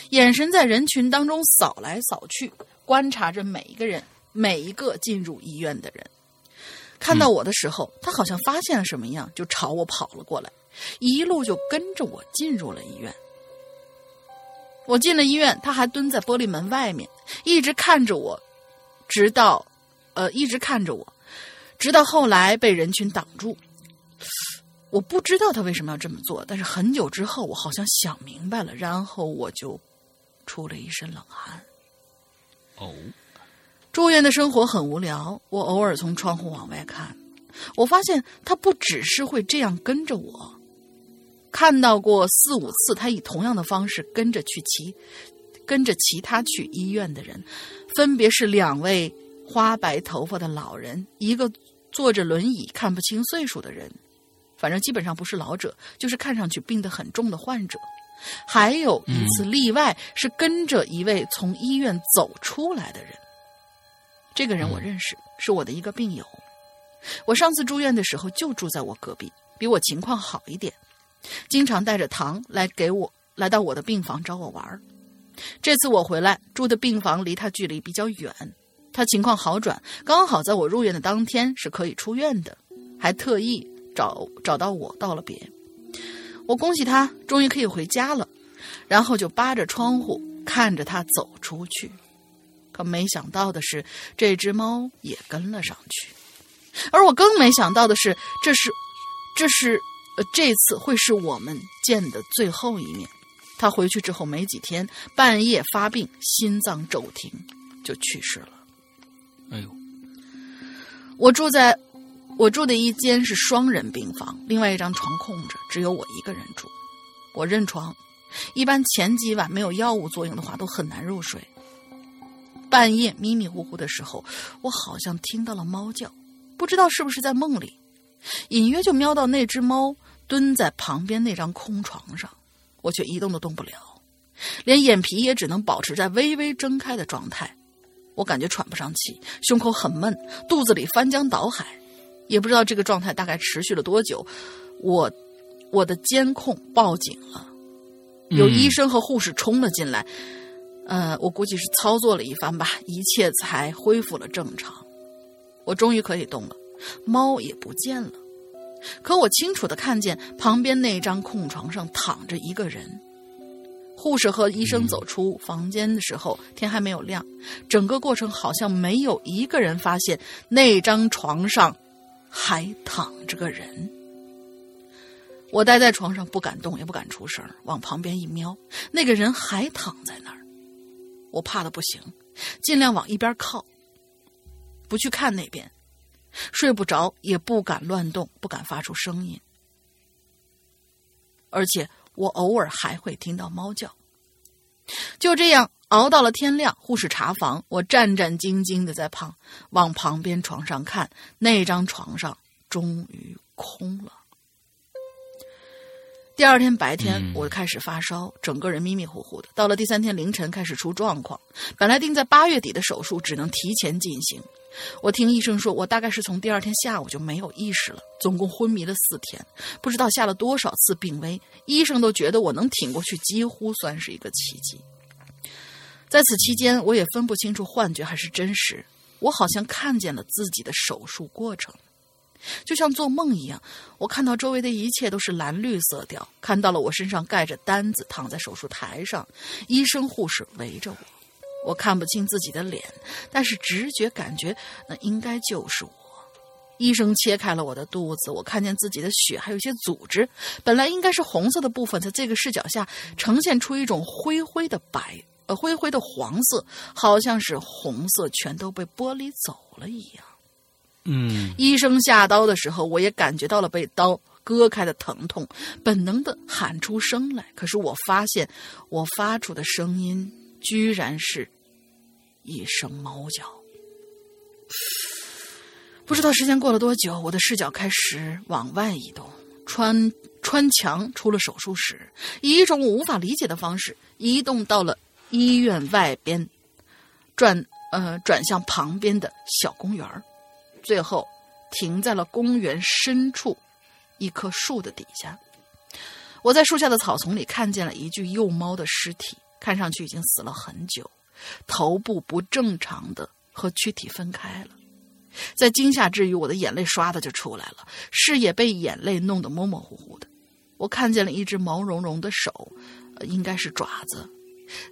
眼神在人群当中扫来扫去，观察着每一个人，每一个进入医院的人。看到我的时候，他好像发现了什么一样，就朝我跑了过来，一路就跟着我进入了医院。我进了医院，他还蹲在玻璃门外面，一直看着我，直到，呃，一直看着我，直到后来被人群挡住。我不知道他为什么要这么做，但是很久之后，我好像想明白了，然后我就出了一身冷汗。哦，住院的生活很无聊，我偶尔从窗户往外看，我发现他不只是会这样跟着我，看到过四五次，他以同样的方式跟着去其跟着其他去医院的人，分别是两位花白头发的老人，一个坐着轮椅看不清岁数的人。反正基本上不是老者，就是看上去病得很重的患者。还有一次例外是跟着一位从医院走出来的人。这个人我认识，是我的一个病友。我上次住院的时候就住在我隔壁，比我情况好一点，经常带着糖来给我来到我的病房找我玩。这次我回来住的病房离他距离比较远，他情况好转，刚好在我入院的当天是可以出院的，还特意。找找到我道了别，我恭喜他终于可以回家了，然后就扒着窗户看着他走出去。可没想到的是，这只猫也跟了上去。而我更没想到的是，这是这是呃这次会是我们见的最后一面。他回去之后没几天，半夜发病，心脏骤停，就去世了。哎呦，我住在。我住的一间是双人病房，另外一张床空着，只有我一个人住。我认床，一般前几晚没有药物作用的话都很难入睡。半夜迷迷糊糊的时候，我好像听到了猫叫，不知道是不是在梦里，隐约就瞄到那只猫蹲在旁边那张空床上，我却一动都动不了，连眼皮也只能保持在微微睁开的状态。我感觉喘不上气，胸口很闷，肚子里翻江倒海。也不知道这个状态大概持续了多久，我我的监控报警了，有医生和护士冲了进来，呃，我估计是操作了一番吧，一切才恢复了正常。我终于可以动了，猫也不见了，可我清楚的看见旁边那张空床上躺着一个人。护士和医生走出房间的时候，天还没有亮，整个过程好像没有一个人发现那张床上。还躺着个人，我待在床上不敢动，也不敢出声，往旁边一瞄，那个人还躺在那儿。我怕的不行，尽量往一边靠，不去看那边，睡不着，也不敢乱动，不敢发出声音，而且我偶尔还会听到猫叫。就这样。熬到了天亮，护士查房，我战战兢兢的在旁往旁边床上看，那张床上终于空了。第二天白天，我开始发烧，整个人迷迷糊糊的。到了第三天凌晨，开始出状况。本来定在八月底的手术，只能提前进行。我听医生说，我大概是从第二天下午就没有意识了，总共昏迷了四天，不知道下了多少次病危。医生都觉得我能挺过去，几乎算是一个奇迹。在此期间，我也分不清楚幻觉还是真实。我好像看见了自己的手术过程，就像做梦一样。我看到周围的一切都是蓝绿色调，看到了我身上盖着单子，躺在手术台上，医生护士围着我。我看不清自己的脸，但是直觉感觉那应该就是我。医生切开了我的肚子，我看见自己的血还有一些组织，本来应该是红色的部分，在这个视角下呈现出一种灰灰的白。呃，灰灰的黄色，好像是红色全都被剥离走了一样。嗯，医生下刀的时候，我也感觉到了被刀割开的疼痛，本能的喊出声来。可是我发现，我发出的声音居然是一声猫叫。不知道时间过了多久，我的视角开始往外移动，穿穿墙出了手术室，以一种我无法理解的方式移动到了。医院外边，转呃转向旁边的小公园最后停在了公园深处一棵树的底下。我在树下的草丛里看见了一具幼猫的尸体，看上去已经死了很久，头部不正常的和躯体分开了。在惊吓之余，我的眼泪唰的就出来了，视野被眼泪弄得模模糊糊的。我看见了一只毛茸茸的手，应该是爪子，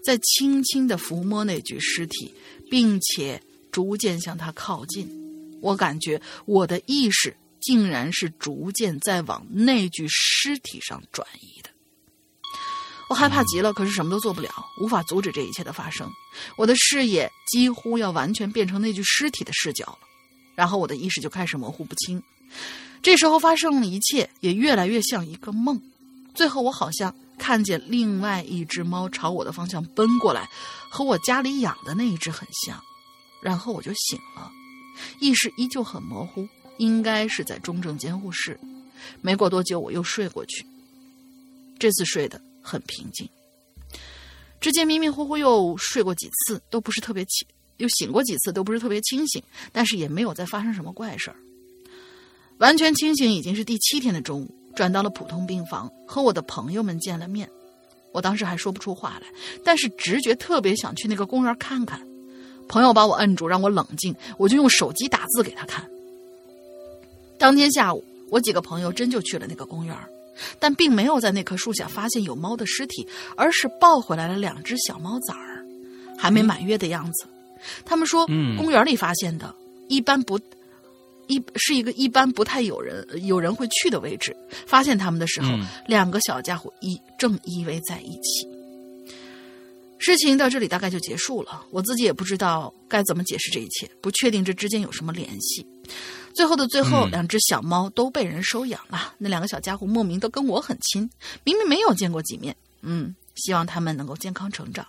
在轻轻的抚摸那具尸体，并且逐渐向它靠近。我感觉我的意识竟然是逐渐在往那具尸体上转移的。我害怕极了，可是什么都做不了，无法阻止这一切的发生。我的视野几乎要完全变成那具尸体的视角了，然后我的意识就开始模糊不清。这时候发生的一切也越来越像一个梦。最后，我好像看见另外一只猫朝我的方向奔过来，和我家里养的那一只很像。然后我就醒了，意识依旧很模糊，应该是在中正监护室。没过多久，我又睡过去。这次睡得很平静。之前迷迷糊糊又睡过几次，都不是特别清，又醒过几次，都不是特别清醒，但是也没有再发生什么怪事儿。完全清醒已经是第七天的中午，转到了普通病房，和我的朋友们见了面。我当时还说不出话来，但是直觉特别想去那个公园看看。朋友把我摁住，让我冷静，我就用手机打字给他看。当天下午，我几个朋友真就去了那个公园，但并没有在那棵树下发现有猫的尸体，而是抱回来了两只小猫崽儿，还没满月的样子。他们说，公园里发现的，一般不。一是一个一般不太有人有人会去的位置，发现他们的时候，两个小家伙依正依偎在一起。事情到这里大概就结束了，我自己也不知道该怎么解释这一切，不确定这之间有什么联系。最后的最后，两只小猫都被人收养了，那两个小家伙莫名都跟我很亲，明明没有见过几面。嗯，希望他们能够健康成长。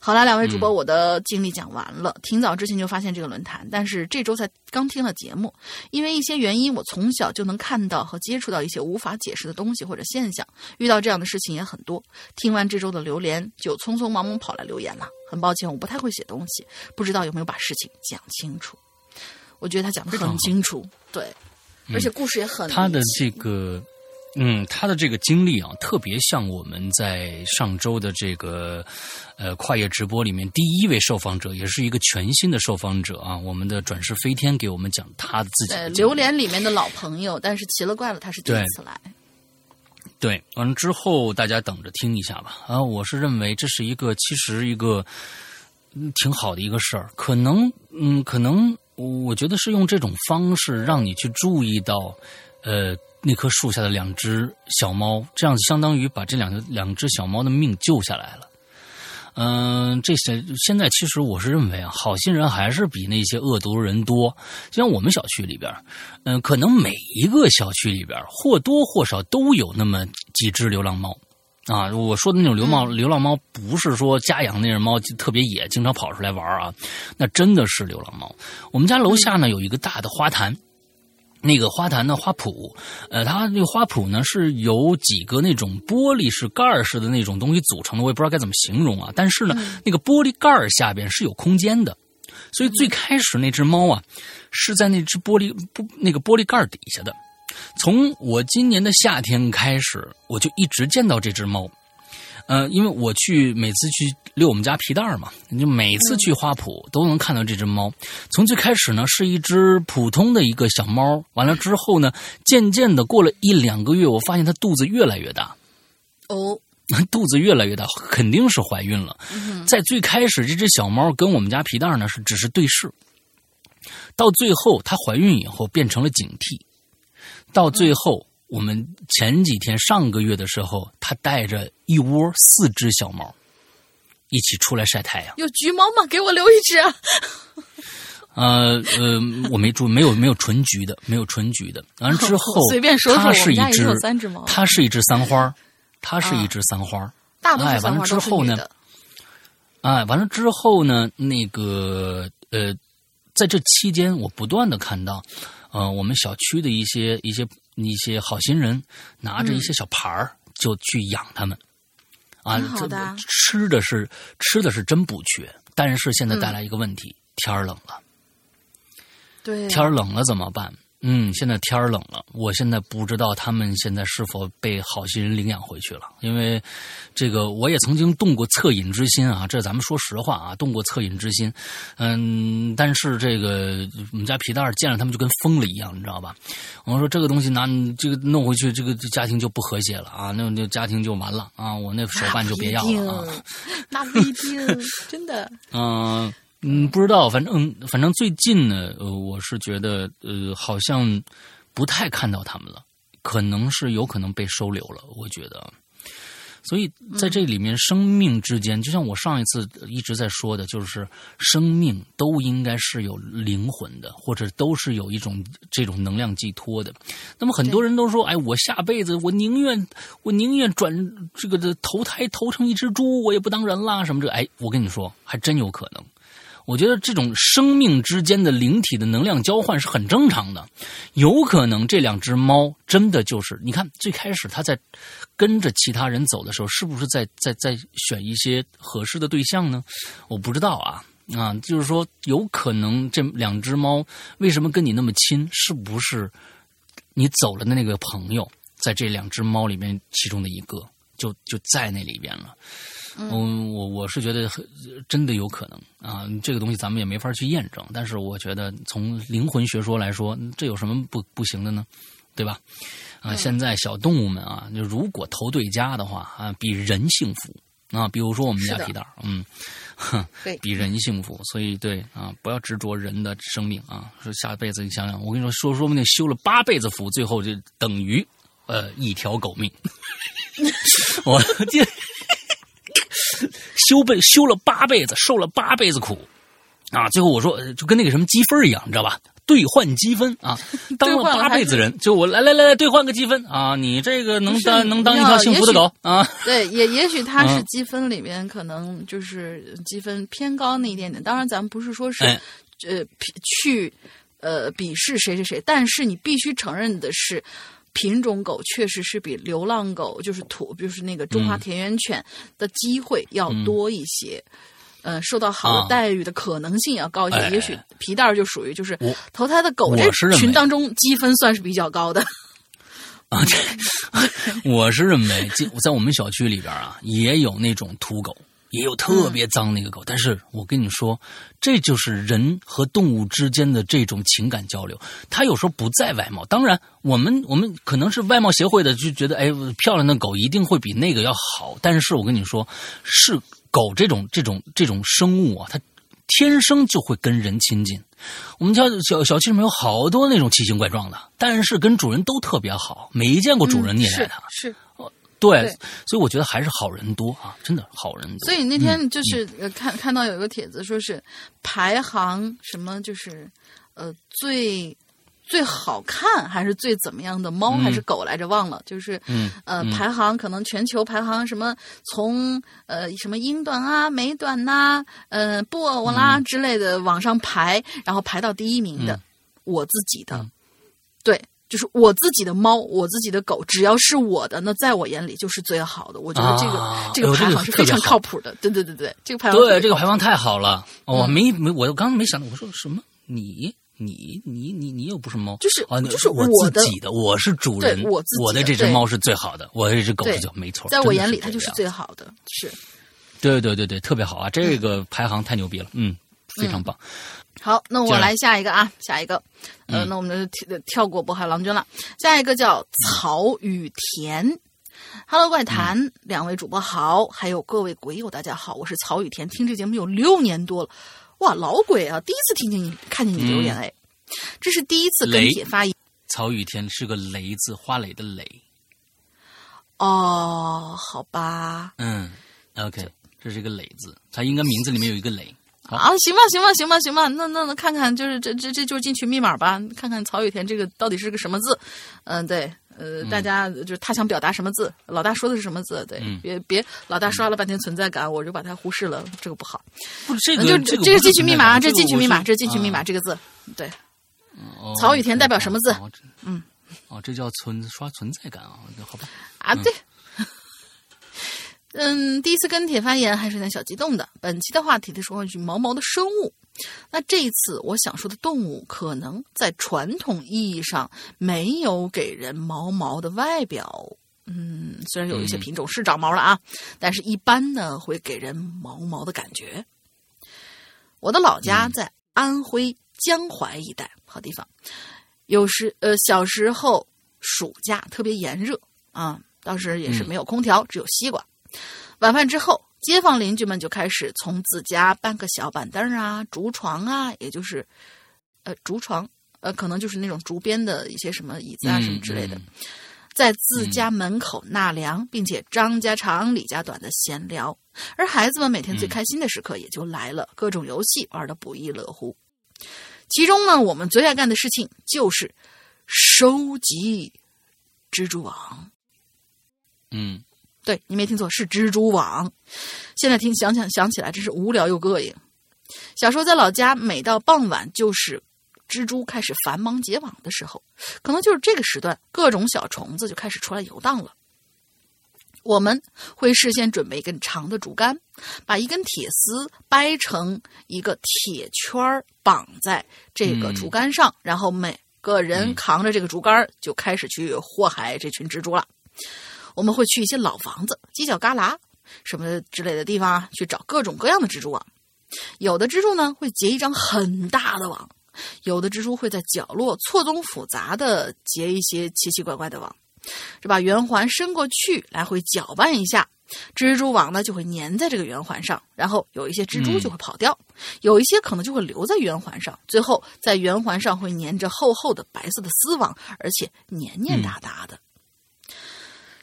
好了，两位主播，我的经历讲完了。挺早之前就发现这个论坛，但是这周才刚听了节目，因为一些原因，我从小就能看到和接触到一些无法解释的东西或者现象，遇到这样的事情也很多。听完这周的留言，就匆匆忙忙跑来留言了。很抱歉，我不太会写东西，不知道有没有把事情讲清楚。我觉得他讲的很清楚，对，而且故事也很他的这个。嗯，他的这个经历啊，特别像我们在上周的这个呃跨越直播里面第一位受访者，也是一个全新的受访者啊。我们的转世飞天给我们讲他自己的榴莲里面的老朋友，但是奇了怪了，他是第一次来。对，完了之后大家等着听一下吧。啊，我是认为这是一个其实一个挺好的一个事儿，可能嗯，可能我觉得是用这种方式让你去注意到呃。那棵树下的两只小猫，这样子相当于把这两个两只小猫的命救下来了。嗯，这些现在其实我是认为啊，好心人还是比那些恶毒人多。就像我们小区里边，嗯，可能每一个小区里边或多或少都有那么几只流浪猫啊。我说的那种流浪流浪猫，不是说家养那种猫特别野，经常跑出来玩啊，那真的是流浪猫。我们家楼下呢有一个大的花坛。那个花坛的花圃，呃，它那个花圃呢是由几个那种玻璃是盖儿似的那种东西组成的，我也不知道该怎么形容啊。但是呢，那个玻璃盖儿下边是有空间的，所以最开始那只猫啊是在那只玻璃不那个玻璃盖底下的。从我今年的夏天开始，我就一直见到这只猫。呃，因为我去每次去遛我们家皮蛋儿嘛，就每次去花圃都能看到这只猫。从最开始呢是一只普通的一个小猫，完了之后呢，渐渐的过了一两个月，我发现它肚子越来越大。哦，(laughs) 肚子越来越大，肯定是怀孕了。在最开始，这只小猫跟我们家皮蛋儿呢是只是对视，到最后它怀孕以后变成了警惕，到最后。我们前几天上个月的时候，他带着一窝四只小猫，一起出来晒太阳。有橘猫吗？给我留一只。呃呃，我没注，没有没有纯橘的，没有纯橘的。完了之后，(laughs) 随便说说，是一只三只猫，它是一只三花，它是一只三花。大部分三花之后呢？哎，完了之后呢？那个呃，在这期间，我不断的看到，呃，我们小区的一些一些。一些好心人拿着一些小盘儿就去养它们，啊，这吃的是吃的是真不缺，但是现在带来一个问题，天儿冷了，对，天儿冷了怎么办？嗯，现在天儿冷了，我现在不知道他们现在是否被好心人领养回去了，因为这个我也曾经动过恻隐之心啊，这咱们说实话啊，动过恻隐之心，嗯，但是这个我们家皮蛋儿见了他们就跟疯了一样，你知道吧？我说这个东西拿这个弄回去，这个家庭就不和谐了啊，那那家庭就完了啊，我那手办就别要了啊，那不一定，真的，(laughs) 嗯。嗯，不知道，反正反正最近呢，呃，我是觉得，呃，好像不太看到他们了，可能是有可能被收留了，我觉得。所以在这里面，生命之间，就像我上一次一直在说的，就是生命都应该是有灵魂的，或者都是有一种这种能量寄托的。那么很多人都说，哎，我下辈子我宁愿我宁愿转这个的投胎投成一只猪，我也不当人啦，什么这？哎，我跟你说，还真有可能。我觉得这种生命之间的灵体的能量交换是很正常的，有可能这两只猫真的就是你看最开始它在跟着其他人走的时候，是不是在在在选一些合适的对象呢？我不知道啊啊，就是说有可能这两只猫为什么跟你那么亲？是不是你走了的那个朋友在这两只猫里面其中的一个就就在那里边了？嗯，我我是觉得真的有可能啊，这个东西咱们也没法去验证。但是我觉得从灵魂学说来说，这有什么不不行的呢？对吧？啊，现在小动物们啊，就如果投对家的话啊，比人幸福啊。比如说我们家皮蛋嗯，(laughs) 比人幸福。所以对啊，不要执着人的生命啊。说下辈子你想想，我跟你说，说说不定修了八辈子福，最后就等于呃一条狗命。(laughs) 我这。(laughs) 修辈修了八辈子，受了八辈子苦，啊！最后我说，就跟那个什么积分一样，你知道吧？兑换积分啊，(laughs) 当了八辈子人，就我来来来来兑换个积分啊！你这个能当能当一条幸福的狗啊？(laughs) 对，也也许他是积分里面可能就是积分偏高那一点点。当然，咱们不是说是呃去呃鄙视谁谁谁，但是你必须承认的是。品种狗确实是比流浪狗，就是土，就是那个中华田园犬的机会要多一些，呃，受到好的待遇的可能性要高一些。也许皮蛋儿就属于就是投胎的狗这群当中积分算是比较高的。(laughs) 啊，这我是认为，在我们小区里边啊，也有那种土狗。也有特别脏那个狗，但是我跟你说，这就是人和动物之间的这种情感交流。它有时候不在外貌，当然我们我们可能是外貌协会的，就觉得哎，漂亮的狗一定会比那个要好。但是我跟你说，是狗这种这种这种生物啊，它天生就会跟人亲近。我们家小小区里面有好多那种奇形怪状的，但是跟主人都特别好，没见过主人虐待它。是。对，所以我觉得还是好人多啊，真的好人多。所以那天就是看看到有一个帖子，说是排行什么，就是呃最最好看还是最怎么样的猫还是狗来着，忘了。就是呃排行可能全球排行什么从呃什么英短啊、美短呐、呃布偶啦之类的往上排，然后排到第一名的，我自己的，对。就是我自己的猫，我自己的狗，只要是我的，那在我眼里就是最好的。我觉得这个这个排行是非常靠谱的。对对对对，这个排行对这个排行太好了。我没没，我刚刚没想到，我说什么？你你你你你又不是猫，就是啊，就是我自己的，我是主人，我自己我的这只猫是最好的，我这只狗是就没错。在我眼里，它就是最好的。是，对对对对，特别好啊！这个排行太牛逼了，嗯，非常棒。好，那我来下一个啊，下一个，呃，那我们跳跳过渤海郎君了。下一个叫曹雨田，Hello 怪谈，两位主播好，还有各位鬼友大家好，我是曹雨田，听这节目有六年多了，哇，老鬼啊，第一次听见你看见你留言哎，这是第一次跟帖发言。曹雨田是个雷字，花蕾的蕾。哦，好吧。嗯，OK，这是一个雷字，它应该名字里面有一个蕾。啊，行吧，行吧，行吧，行吧，那那那看看，就是这这这就是进群密码吧，看看曹雨田这个到底是个什么字？嗯，对，呃，大家就是他想表达什么字？老大说的是什么字？对，别别，老大刷了半天存在感，我就把他忽视了，这个不好。不，这个就这是进群密码，这进群密码，这进群密码这个字，对。曹雨田代表什么字？嗯，哦，这叫存刷存在感啊，好吧。啊，对。嗯，第一次跟帖发言还是有点小激动的。本期的话题的说一句毛毛的生物，那这一次我想说的动物，可能在传统意义上没有给人毛毛的外表。嗯，虽然有一些品种是长毛了啊，但是一般呢会给人毛毛的感觉。我的老家在安徽江淮一带，好地方。有时呃，小时候暑假特别炎热啊，当时也是没有空调，只有西瓜。晚饭之后，街坊邻居们就开始从自家搬个小板凳啊、竹床啊，也就是呃竹床，呃可能就是那种竹编的一些什么椅子啊什么之类的，在自家门口纳凉，并且张家长李家短的闲聊。而孩子们每天最开心的时刻也就来了，各种游戏玩的不亦乐乎。其中呢，我们最爱干的事情就是收集蜘蛛网。嗯，对你没听错，是蜘蛛网。现在听想想想起来，真是无聊又膈应。小时候在老家，每到傍晚就是蜘蛛开始繁忙结网的时候，可能就是这个时段，各种小虫子就开始出来游荡了。我们会事先准备一根长的竹竿，把一根铁丝掰成一个铁圈儿，绑在这个竹竿上，然后每个人扛着这个竹竿，就开始去祸害这群蜘蛛了。我们会去一些老房子、犄角旮旯什么之类的地方啊，去找各种各样的蜘蛛网。有的蜘蛛呢会结一张很大的网，有的蜘蛛会在角落错综复杂的结一些奇奇怪怪的网。是把圆环伸过去，来回搅拌一下，蜘蛛网呢就会粘在这个圆环上，然后有一些蜘蛛就会跑掉，有一些可能就会留在圆环上，最后在圆环上会粘着厚厚的白色的丝网，而且黏黏哒哒的。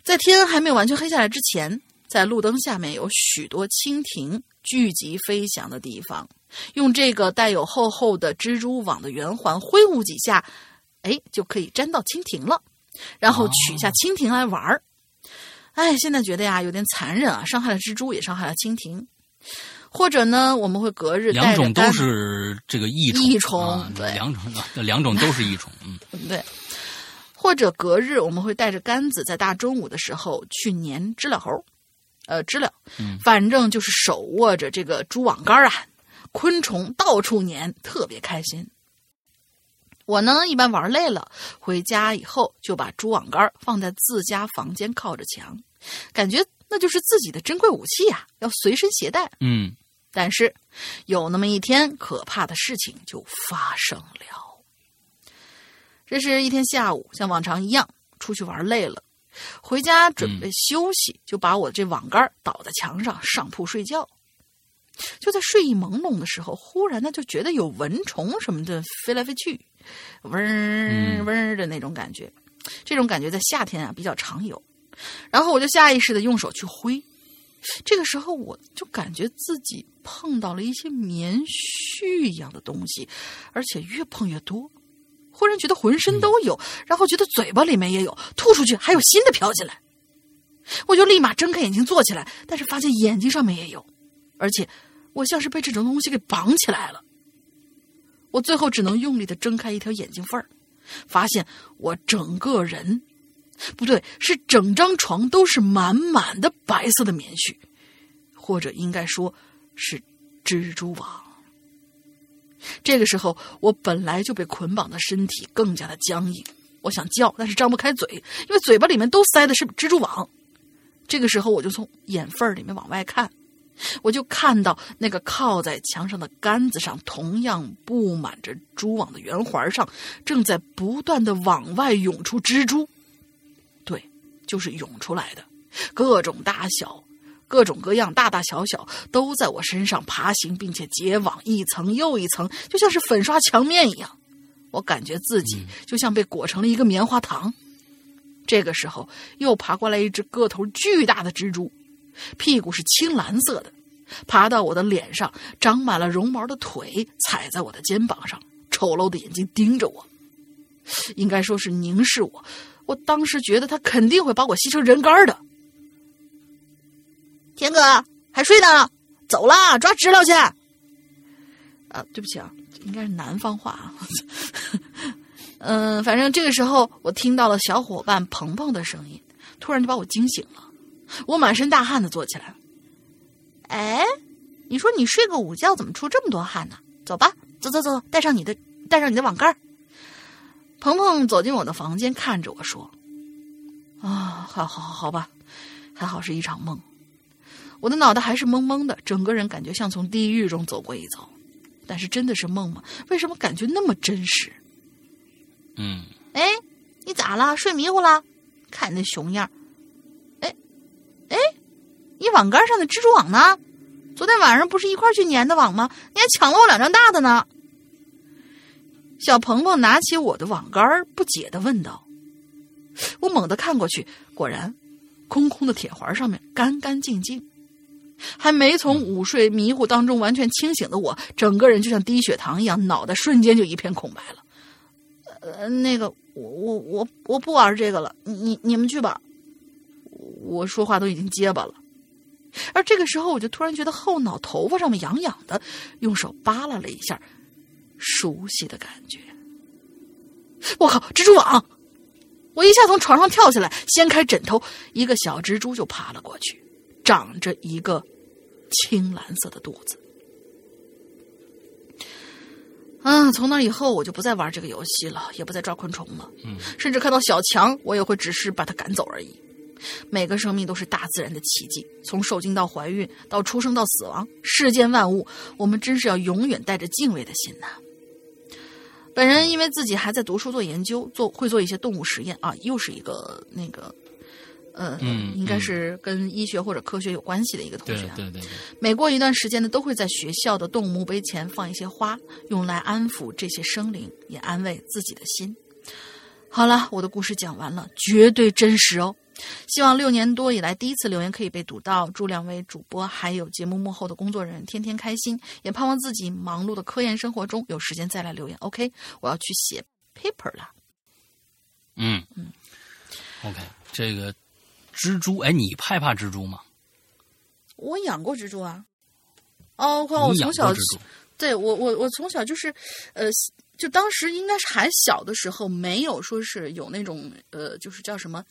在天还没有完全黑下来之前，在路灯下面有许多蜻蜓聚集飞翔的地方，用这个带有厚厚的蜘蛛网的圆环挥舞几下，哎，就可以粘到蜻蜓了。然后取下蜻蜓来玩儿，哎，现在觉得呀有点残忍啊，伤害了蜘蛛，也伤害了蜻蜓。或者呢，我们会隔日两种都是这个益虫，益虫对，两种两种都是益虫，嗯，(laughs) 对。或者隔日我们会带着杆子，在大中午的时候去粘知了猴，呃，知了，嗯，反正就是手握着这个蛛网杆啊，昆虫到处粘，特别开心。我呢，一般玩累了，回家以后就把蛛网杆放在自家房间靠着墙，感觉那就是自己的珍贵武器呀，要随身携带。嗯，但是有那么一天，可怕的事情就发生了。这是一天下午，像往常一样出去玩累了，回家准备休息，就把我这网杆倒在墙上，上铺睡觉。就在睡意朦胧的时候，忽然呢就觉得有蚊虫什么的飞来飞去。嗡嗡的那种感觉，这种感觉在夏天啊比较常有。然后我就下意识的用手去挥，这个时候我就感觉自己碰到了一些棉絮一样的东西，而且越碰越多。忽然觉得浑身都有，然后觉得嘴巴里面也有，吐出去还有新的飘进来。我就立马睁开眼睛坐起来，但是发现眼睛上面也有，而且我像是被这种东西给绑起来了。我最后只能用力的睁开一条眼睛缝儿，发现我整个人，不对，是整张床都是满满的白色的棉絮，或者应该说，是蜘蛛网。这个时候，我本来就被捆绑的身体更加的僵硬，我想叫，但是张不开嘴，因为嘴巴里面都塞的是蜘蛛网。这个时候，我就从眼缝里面往外看。我就看到那个靠在墙上的杆子上，同样布满着蛛网的圆环上，正在不断的往外涌出蜘蛛。对，就是涌出来的，各种大小、各种各样、大大小小，都在我身上爬行，并且结网，一层又一层，就像是粉刷墙面一样。我感觉自己就像被裹成了一个棉花糖。这个时候，又爬过来一只个头巨大的蜘蛛。屁股是青蓝色的，爬到我的脸上，长满了绒毛的腿踩在我的肩膀上，丑陋的眼睛盯着我，应该说是凝视我。我当时觉得他肯定会把我吸成人干的。田哥还睡呢，走啦，抓知了去。啊，对不起啊，应该是南方话啊。嗯，(laughs) 反正这个时候我听到了小伙伴鹏鹏的声音，突然就把我惊醒了。我满身大汗的坐起来。哎，你说你睡个午觉怎么出这么多汗呢？走吧，走走走，带上你的带上你的网杆。鹏鹏走进我的房间，看着我说：“啊，好好好吧，还好是一场梦。”我的脑袋还是懵懵的，整个人感觉像从地狱中走过一遭。但是真的是梦吗？为什么感觉那么真实？嗯，哎，你咋了？睡迷糊了？看你那熊样哎，哎，你网杆上的蜘蛛网呢？昨天晚上不是一块去粘的网吗？你还抢了我两张大的呢。小鹏鹏拿起我的网杆，不解的问道。我猛地看过去，果然，空空的铁环上面干干净净。还没从午睡迷糊当中完全清醒的我，整个人就像低血糖一样，脑袋瞬间就一片空白了。呃，那个，我我我我不玩这个了，你你们去吧。我说话都已经结巴了，而这个时候，我就突然觉得后脑头发上面痒痒的，用手扒拉了一下，熟悉的感觉。我靠，蜘蛛网！我一下从床上跳下来，掀开枕头，一个小蜘蛛就爬了过去。长着一个青蓝色的肚子。啊，从那以后我就不再玩这个游戏了，也不再抓昆虫了。嗯，甚至看到小强，我也会只是把它赶走而已。每个生命都是大自然的奇迹，从受精到怀孕，到出生到死亡，世间万物，我们真是要永远带着敬畏的心呐。本人因为自己还在读书做研究，做会做一些动物实验啊，又是一个那个。呃，应该是跟医学或者科学有关系的一个同学。对对对。每过一段时间呢，都会在学校的动物墓碑前放一些花，用来安抚这些生灵，也安慰自己的心。好了，我的故事讲完了，绝对真实哦。希望六年多以来第一次留言可以被读到。祝两位主播还有节目幕后的工作人员天天开心，也盼望自己忙碌的科研生活中有时间再来留言。OK，我要去写 paper 了。嗯嗯。OK，这个。蜘蛛，哎，你害怕蜘蛛吗？我养过蜘蛛啊。哦，我从小，对我我我从小就是，呃，就当时应该是还小的时候，没有说是有那种呃，就是叫什么，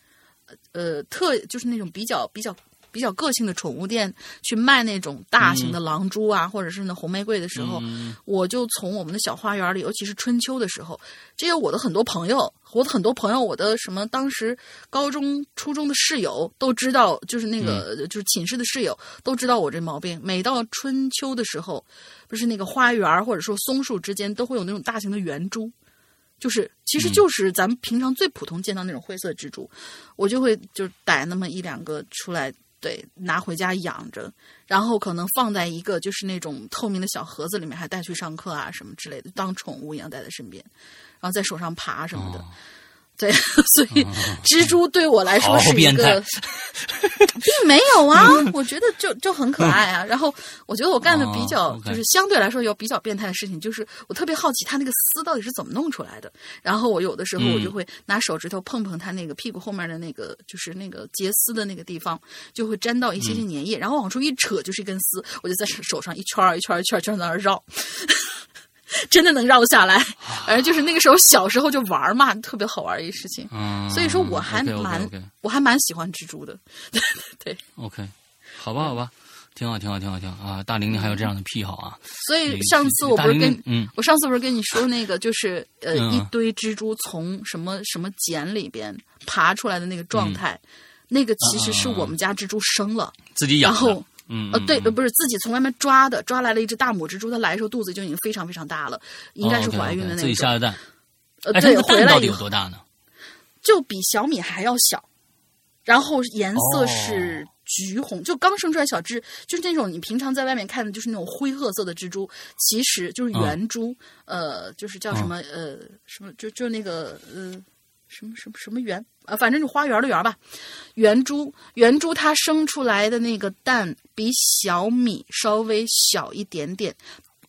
呃，特就是那种比较比较。比较个性的宠物店去卖那种大型的狼蛛啊，或者是那红玫瑰的时候，我就从我们的小花园里，尤其是春秋的时候，这些我的很多朋友，我的很多朋友，我的什么当时高中、初中的室友都知道，就是那个就是寝室的室友都知道我这毛病。每到春秋的时候，不是那个花园或者说松树之间都会有那种大型的圆蛛，就是其实就是咱们平常最普通见到那种灰色蜘蛛，我就会就逮那么一两个出来。对，拿回家养着，然后可能放在一个就是那种透明的小盒子里面，还带去上课啊什么之类的，当宠物一样带在身边，然后在手上爬什么的。对，(laughs) 所以蜘蛛对我来说是一个，(laughs) 并没有啊，我觉得就就很可爱啊。然后我觉得我干的比较就是相对来说有比较变态的事情，就是我特别好奇它那个丝到底是怎么弄出来的。然后我有的时候我就会拿手指头碰碰它那个屁股后面的那个就是那个结丝的那个地方，就会沾到一些些粘液，然后往出一扯就是一根丝，我就在手上一圈一圈一圈圈在那儿绕。(laughs) 真的能绕下来，反正就是那个时候小时候就玩嘛，特别好玩一事情。嗯，所以说我还蛮我还蛮喜欢蜘蛛的。(laughs) 对，OK，好吧，好吧，挺好，挺好，挺好，挺好啊！大玲玲还有这样的癖好啊。所以上次我不是跟嗯，我上次不是跟你说那个，就是呃，一堆蜘蛛从什么什么茧里边爬出来的那个状态，那个其实是我们家蜘蛛生了自己养，然后。嗯呃对呃不是自己从外面抓的，抓来了一只大母蜘蛛，它来的时候肚子就已经非常非常大了，应该是怀孕的那种。自己下的蛋，呃对，回来到底有多大呢？就比小米还要小，然后颜色是橘红，就刚生出来小只，就是那种你平常在外面看的就是那种灰褐色的蜘蛛，其实就是圆蛛，呃，就是叫什么呃什么就就那个呃。什么什么什么圆啊，反正是花园的园吧。圆珠，圆珠它生出来的那个蛋比小米稍微小一点点，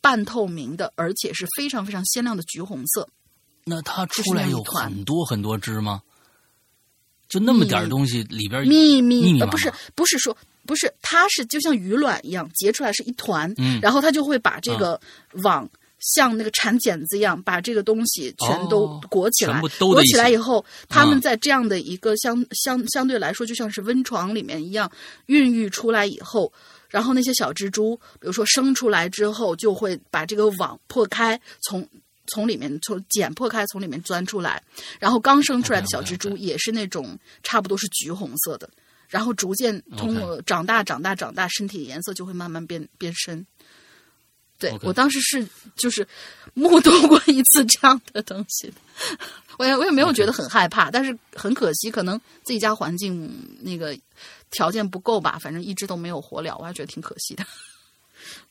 半透明的，而且是非常非常鲜亮的橘红色。那它出来有很多很多只吗？就那么点东西里边密密密不是不是说不是，它是就像鱼卵一样结出来是一团，然后它就会把这个网像那个铲剪子一样，把这个东西全都哦裹起来。裹起起来以后，他们嗯在这样的一个相相相对来说，就像是温床里面一样，孕育出来以后，然后那些小蜘蛛，比如说生出来之后，就会把这个网破开，从从里面从剪破开，从里面钻出来。然后刚生出来的小蜘蛛也是那种差不多是橘红色的，然后逐渐通过长大、长大、长大，身体颜色就会慢慢变变深。对我当时是就是目睹过一次这样的东西，(laughs) 我也我也没有觉得很害怕，但是很可惜，可能自己家环境那个条件不够吧，反正一直都没有活了，我还觉得挺可惜的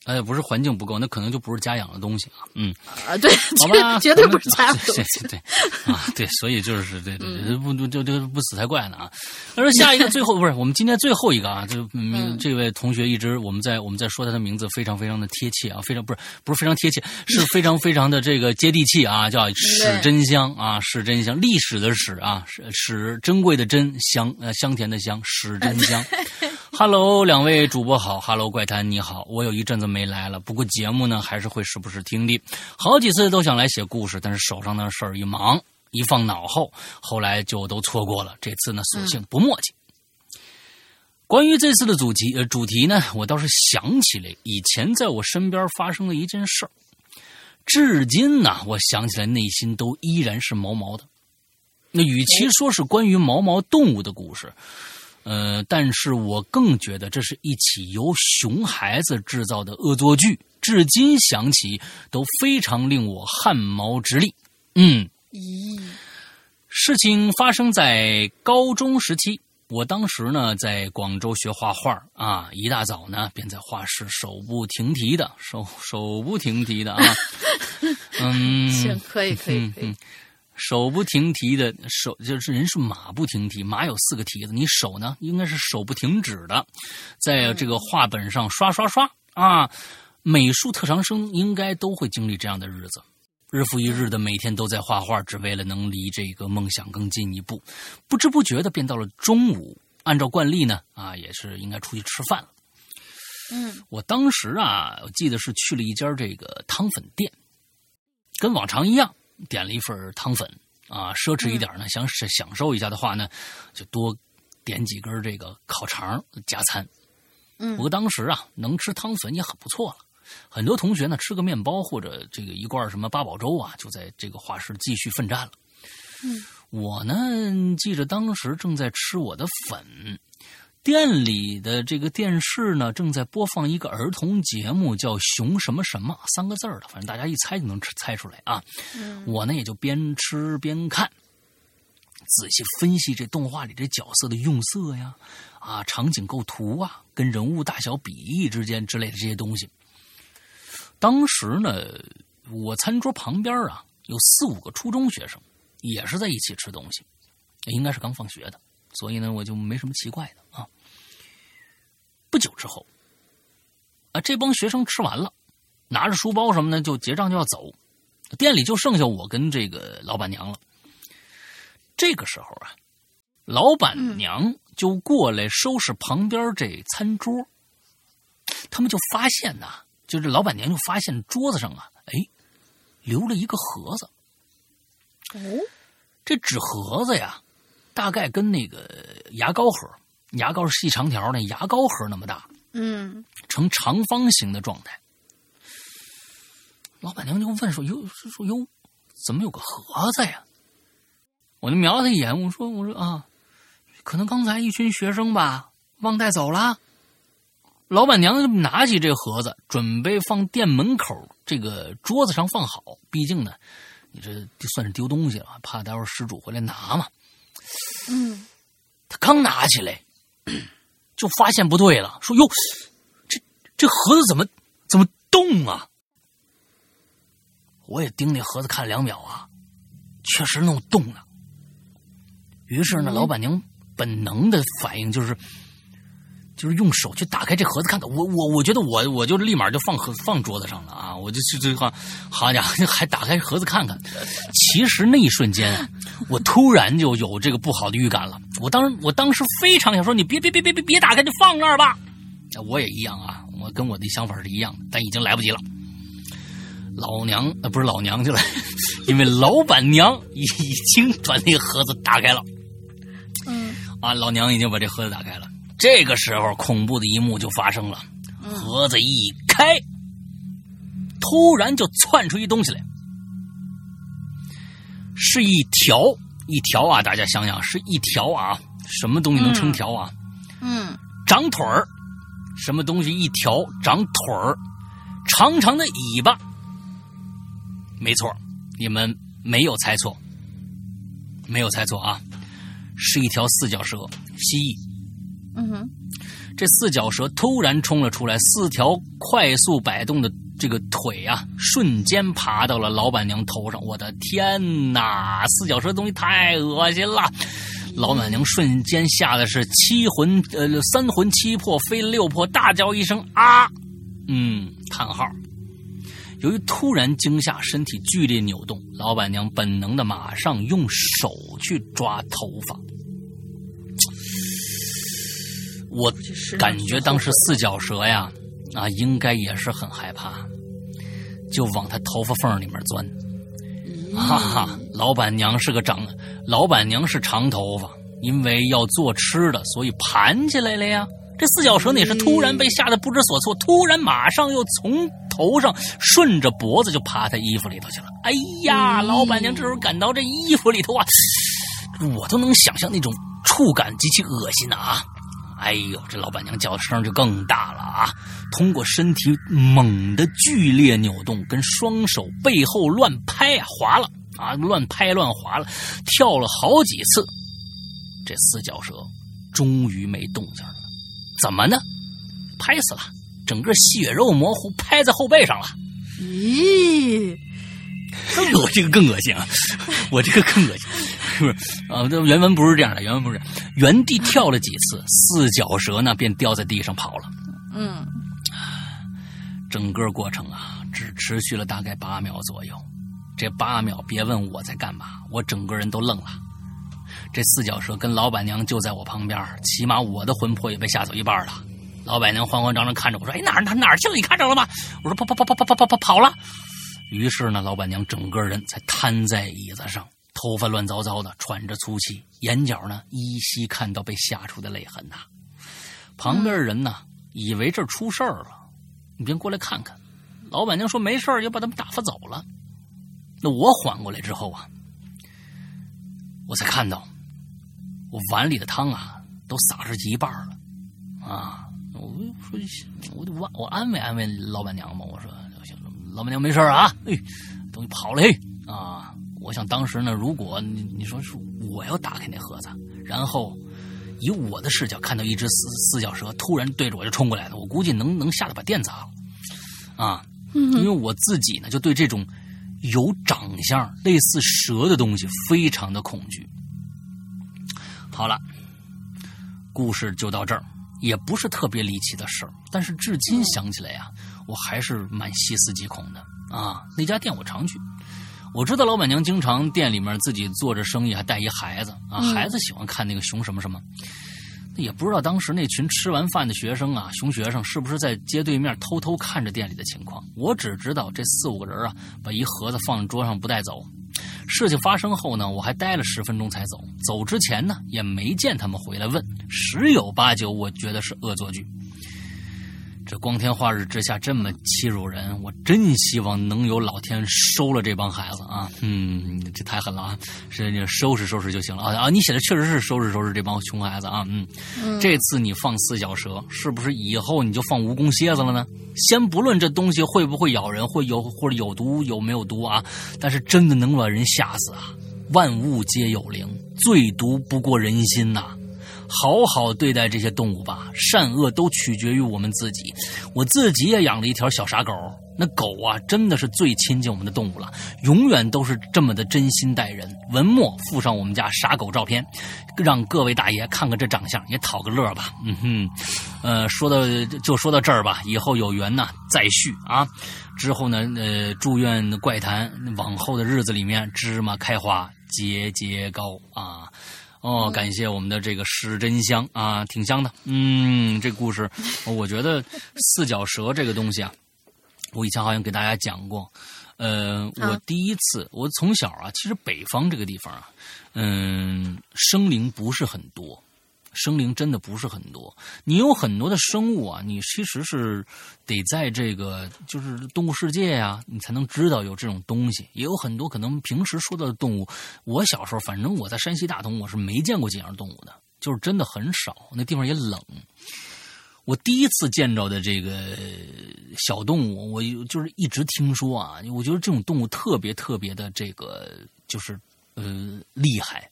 哎，不是环境不够，那可能就不是家养的东西啊。嗯，啊。对，好吧，绝绝对不是家养东对西。对对啊，对，所以就是对对嗯对，不不就就不死才怪呢啊！他说下一个最后 (laughs) 不是我们今天最后一个啊，就嗯嗯这位同学一直我们在我们在说他的名字非常非常的贴切啊，非常不是不是非常贴切，是非常非常的这个接地气啊，叫史真香啊，史真香，历史的史啊，史史珍贵的珍香呃香甜的香，史真香。(laughs) Hello，两位主播好，Hello 怪谈你好，我有一阵子没来了，不过节目呢还是会时不时听的，好几次都想来写故事，但是手上的事儿一忙，一放脑后，后来就都错过了。这次呢，索性不墨迹。关于这次的主题，呃，主题呢，我倒是想起来以前在我身边发生的一件事儿，至今呢，我想起来内心都依然是毛毛的。那与其说是关于毛毛动物的故事，呃，但是我更觉得这是一起由熊孩子制造的恶作剧，至今想起都非常令我汗毛直立。嗯，咦，事情发生在高中时期，我当时呢在广州学画画啊，一大早呢便在画室手不停蹄的手手不停蹄的啊，(laughs) 嗯，行，可以，可以，可以。手不停蹄的手，就是人是马不停蹄，马有四个蹄子，你手呢应该是手不停止的，在这个画本上刷刷刷啊。美术特长生应该都会经历这样的日子，日复一日的每天都在画画，只为了能离这个梦想更进一步。不知不觉的便到了中午，按照惯例呢，啊，也是应该出去吃饭了。嗯我当时啊，我记得是去了一家这个汤粉店，跟往常一样，点了一份汤粉啊，奢侈一点呢，想享享受一下的话呢，就多点几根这个烤肠加餐。嗯不过当时啊，能吃汤粉也很不错了。很多同学呢，吃个面包或者这个一罐什么八宝粥啊，就在这个画室继续奋战了。嗯，我呢记着当时正在吃我的粉，店里的这个电视呢正在播放一个儿童节目，叫《熊什么什么》三个字儿的，反正大家一猜就能猜出来啊。嗯我呢也就边吃边看，仔细分析这动画里这角色的用色呀，啊，场景构图啊，跟人物大小比例之间之类的这些东西。当时呢，我餐桌旁边啊有四五个初中学生，也是在一起吃东西，应该是刚放学的，所以呢我就没什么奇怪的啊。不久之后，啊，这帮学生吃完了，拿着书包什么的就结账就要走，店里就剩下我跟这个老板娘了。这个时候啊，老板娘就过来收拾旁边这餐桌，他们就发现呐、就是老板娘就发现桌子上啊，哎，留了一个盒子。哦，这纸盒子呀，大概跟那个牙膏盒，牙膏是细长条那，牙膏盒那么大，嗯呈长方形的状态。老板娘就问说：“哟，说哟，怎么有个盒子呀？”我就瞄他一眼，我说：“我说啊，可能刚才一群学生吧，忘带走了。”老板娘就拿起这盒子，准备放店门口这个桌子上放好。毕竟呢，你这就算是丢东西了，怕待会儿失主回来拿嘛。嗯他刚拿起来，(clears throat) 就发现不对了，说：“哟，这这盒子怎么怎么动啊？”我也盯那盒子看了两秒啊，确实弄动了。于是呢，嗯老板娘本能的反应就是，就是用手去打开这盒子看看。我我我觉得我我就立马就放盒放桌子上了啊！我就去这话好家伙，还打开盒子看看。其实那一瞬间啊，我突然就有这个不好的预感了。我当时我当时非常想说，你别别别别别别打开，就放那儿吧。我也一样啊，我跟我的想法是一样的，但已经来不及了。老娘呃不是老娘去了，(laughs) 因为老板娘已经把那个盒子打开了。嗯啊，老娘已经把这盒子打开了。这个时候，恐怖的一幕就发生了。盒子一开，突然就窜出一东西来，是一条一条啊！大家想想，是一条啊，什么东西能成条啊？嗯长腿儿，什么东西一条长腿儿，长长的尾巴。没错，你们没有猜错，没有猜错啊，是一条四脚蛇蜥蜴。嗯哼这四脚蛇突然冲了出来，四条快速摆动的这个腿啊，瞬间爬到了老板娘头上。我的天哪！四脚蛇东西太恶心了。老板娘瞬间吓得是七魂呃三魂七魄飞六魄，大叫一声啊！嗯，叹号。由于突然惊吓，身体剧烈扭动，老板娘本能的马上用手去抓头发。我感觉当时四脚蛇呀，啊，应该也是很害怕，就往他头发缝里面钻。哈哈，老板娘是个长，老板娘是长头发，因为要做吃的，所以盘起来了呀。这四脚蛇呢也是突然被吓得不知所措，突然马上又从头上顺着脖子就爬他衣服里头去了。哎呀，老板娘这时候感到这衣服里头啊，我都能想象那种触感极其恶心的啊！哎呦，这老板娘叫的声就更大了啊！通过身体猛的剧烈扭动，跟双手背后乱拍啊，滑了啊，乱拍乱滑了，跳了好几次，这四脚蛇终于没动静了。怎么呢？拍死了，整个血肉模糊，拍在后背上了。咦，(laughs) 我这个更恶心啊！我这个更恶心，是不 (laughs) 是啊？这原文不是这样的，原文不是原地跳了几次，四脚蛇呢便掉在地上跑了。嗯 (sighs) 整个过程啊，只持续了大概八秒左右。这八秒，别问我在干嘛，我整个人都愣了。这四脚蛇跟老板娘就在我旁边，起码我的魂魄也被吓走一半了。老板娘慌慌张张看着我说：“哎，哪儿哪儿哪儿去了？你看着了吗？”我说：“跑跑跑跑跑跑跑跑跑了。”于是呢，老板娘整个人才瘫在椅子上，头发乱糟糟的，喘着粗气，眼角呢依稀看到被吓出的泪痕呐。旁边人呢，以为这出事儿了，你别过来看看。老板娘说没事儿，就把他们打发走了。那我缓过来之后啊，我才看到我碗里的汤啊都洒出去一半了啊！我说，我就我我安慰安慰老板娘嘛，我说老板娘没事啊，哎，东西跑了嘿啊！我想当时呢，如果你你说是我要打开那盒子，然后以我的视角看到一只四四脚蛇突然对着我就冲过来了，我估计能能吓得把店砸了啊！因为我自己呢就对这种有长相类似蛇的东西非常的恐惧。好了，故事就到这儿，也不是特别离奇的事儿，但是至今想起来呀、我还是蛮细思极恐的啊！那家店我常去，我知道老板娘经常店里面自己做着生意，还带一孩子啊，嗯孩子喜欢看那个熊什么什么。也不知道当时那群吃完饭的学生啊，熊学生是不是在街对面偷偷看着店里的情况。我只知道这四五个人啊，把一盒子放桌上不带走。事情发生后呢，我还待了十分钟才走。走之前呢，也没见他们回来问，十有八九我觉得是恶作剧。这光天化日之下这么欺辱人，我真希望能有老天收了这帮孩子啊！嗯，这太狠了啊！是你收拾收拾就行了啊啊！你写的确实是收拾收拾这帮穷孩子啊！嗯，这次你放四脚蛇，是不是以后你就放蜈蚣蝎子了呢？先不论这东西会不会咬人，会有或者有毒有没有毒啊，但是真的能把人吓死啊！万物皆有灵，最毒不过人心呐、好好对待这些动物吧，善恶都取决于我们自己。我自己也养了一条小傻狗，那狗啊，真的是最亲近我们的动物了，永远都是这么的真心待人。文末附上我们家傻狗照片，让各位大爷看看这长相，也讨个乐吧。嗯哼，呃，说到就说到这儿吧，以后有缘呢再续啊。之后呢，呃，祝愿怪谈往后的日子里面芝麻开花，节节高啊。哦，感谢我们的这个是真香啊，挺香的。嗯，这故事，(laughs) 我觉得四脚蛇这个东西啊，我以前好像给大家讲过。呃，啊我第一次，我从小啊，其实北方这个地方啊，嗯，生灵不是很多，生灵真的不是很多。你有很多的生物啊，你其实是得在这个就是动物世界呀、你才能知道有这种东西。也有很多可能平时说到的动物，我小时候反正我在山西大同我是没见过这样动物的，就是真的很少，那地方也冷。我第一次见着的这个小动物，我就是一直听说啊，我觉得这种动物特别特别的这个就是呃厉害，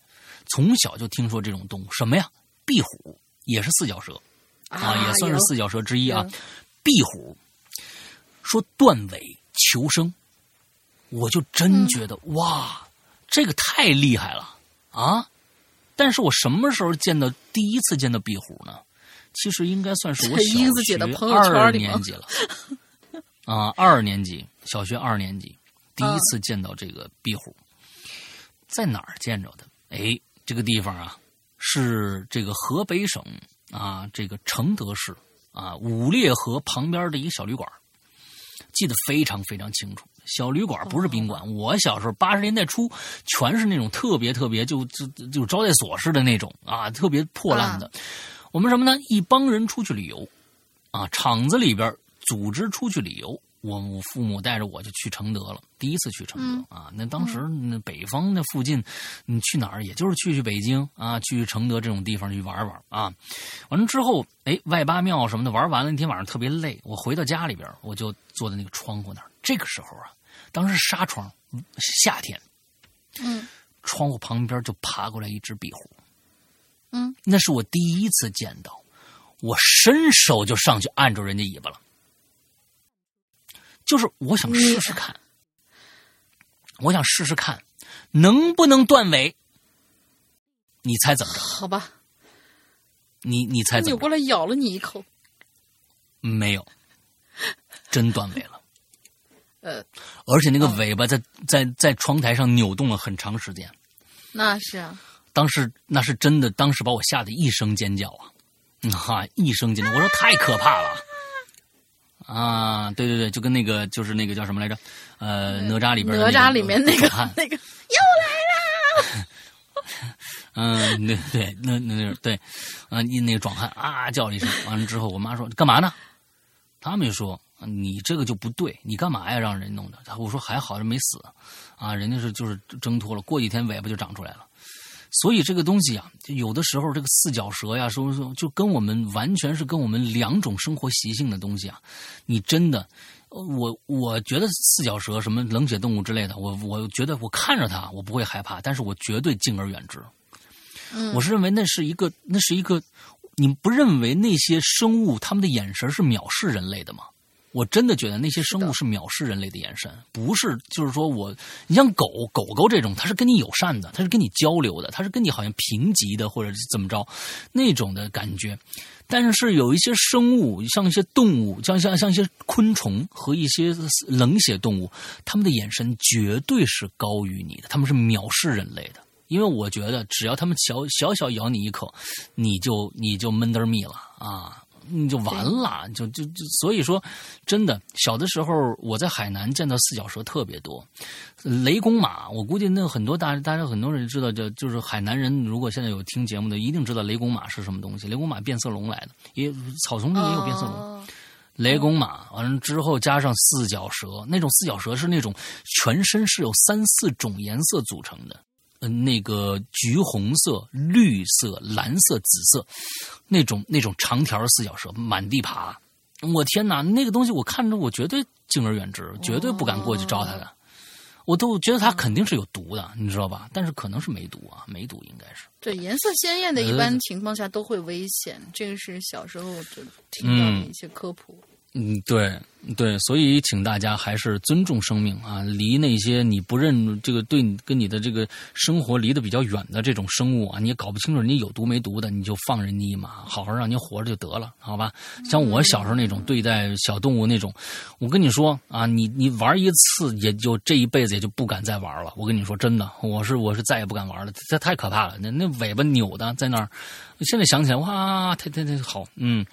从小就听说这种动物什么呀？壁虎也是四脚蛇啊，也算是四脚蛇之一啊。壁虎说断尾求生，我就真觉得、哇，这个太厉害了啊！但是我什么时候见到第一次见到壁虎呢？其实应该算是我在小学二年级了啊，二年级，小学二年级第嗯一次见到这个壁虎，在哪儿见着的？哎，这个地方啊，是这个河北省啊，这个承德市啊五烈河旁边的一个小旅馆，记得非常非常清楚。小旅馆不是宾馆，我小时候八十年代初全是那种特别特别就就就招待所似的那种啊，特别破烂的。我们什么呢？一帮人出去旅游，啊，厂子里边组织出去旅游。我我父母带着我就去承德了，第一次去承德、啊。那当时那北方那附近，你去哪儿？也就是去去北京啊，去承德这种地方去玩玩啊。完了之后，哎，外八庙什么的玩完了，那天晚上特别累，我回到家里边，我就坐在那个窗户那儿。这个时候啊，当时纱窗，夏天，嗯，窗户旁边就爬过来一只壁虎。嗯，那是我第一次见到，我伸手就上去按住人家尾巴了，就是我想试试看，我想试试看能不能断尾。你猜怎么着？好吧，你你猜怎么着？过来咬了你一口，没有，真断尾了，(laughs) 呃，而且那个尾巴在在在窗台上扭动了很长时间。那是啊，当时那是真的，当时把我吓得一声尖叫啊！嗯哈，一声尖叫，我说太可怕了 (laughs) 啊！对对对，就跟那个就是那个叫什么来着？呃，哪吒里边哪那个吒里面那个那个 (laughs) 又来啦 (laughs) 嗯，对对，那那那对，啊，一那个壮汉啊叫了一声，(laughs) 完了之后，我妈说干嘛呢？他们就说你这个就不对，你干嘛呀？让人弄的？我说还好，人没死，啊，人家是就是挣脱了，过几天尾巴就长出来了。所以这个东西啊，有的时候这个四脚蛇呀，说说就跟我们完全是跟我们两种生活习性的东西啊，你真的。呃我我觉得四脚蛇什么冷血动物之类的，我我觉得我看着它我不会害怕，但是我绝对敬而远之。嗯我是认为那是一个，那是一个，你不认为那些生物他们的眼神是藐视人类的吗？我真的觉得那些生物是藐视人类的眼神，不是就是说我，你像狗狗狗这种，它是跟你友善的，它是跟你交流的，它是跟你好像平级的或者是怎么着那种的感觉。但是有一些生物，像一些动物，像像像一些昆虫和一些冷血动物，它们的眼神绝对是高于你的，他们是藐视人类的。因为我觉得，只要他们小小小咬你一口，你就你就闷得儿密了啊，你就完了，就就就所以说，真的，小的时候我在海南见到四脚蛇特别多，雷公马，我估计那很多大大家很多人知道，就就是海南人，如果现在有听节目的，一定知道雷公马是什么东西。雷公马变色龙来的，也草丛里也有变色龙。哦雷公马完了之后加上四脚蛇，那种四脚蛇是那种全身是有三四种颜色组成的，嗯、那个橘红色、绿色、蓝色、紫色，那种那种长条四脚蛇满地爬。我天哪，那个东西我看着我绝对敬而远之，绝对不敢过去招它的。我都觉得它肯定是有毒的，你知道吧？但是可能是没毒啊，没毒应该是。对，颜色鲜艳的，一呃般情况下都会危险。这个是小时候就听到的一些科普。嗯，嗯对对，所以请大家还是尊重生命啊，离那些你不认这个对你跟你的这个生活离得比较远的这种生物啊，你也搞不清楚人家有毒没毒的，你就放人家一马，好好让人家活着就得了，好吧？像我小时候那种对待小动物那种，我跟你说啊，你你玩一次也就这一辈子也就不敢再玩了。我跟你说真的，我是我是再也不敢玩了，这太可怕了，那那尾巴扭的在那儿，现在想起来哇，太太太好，嗯。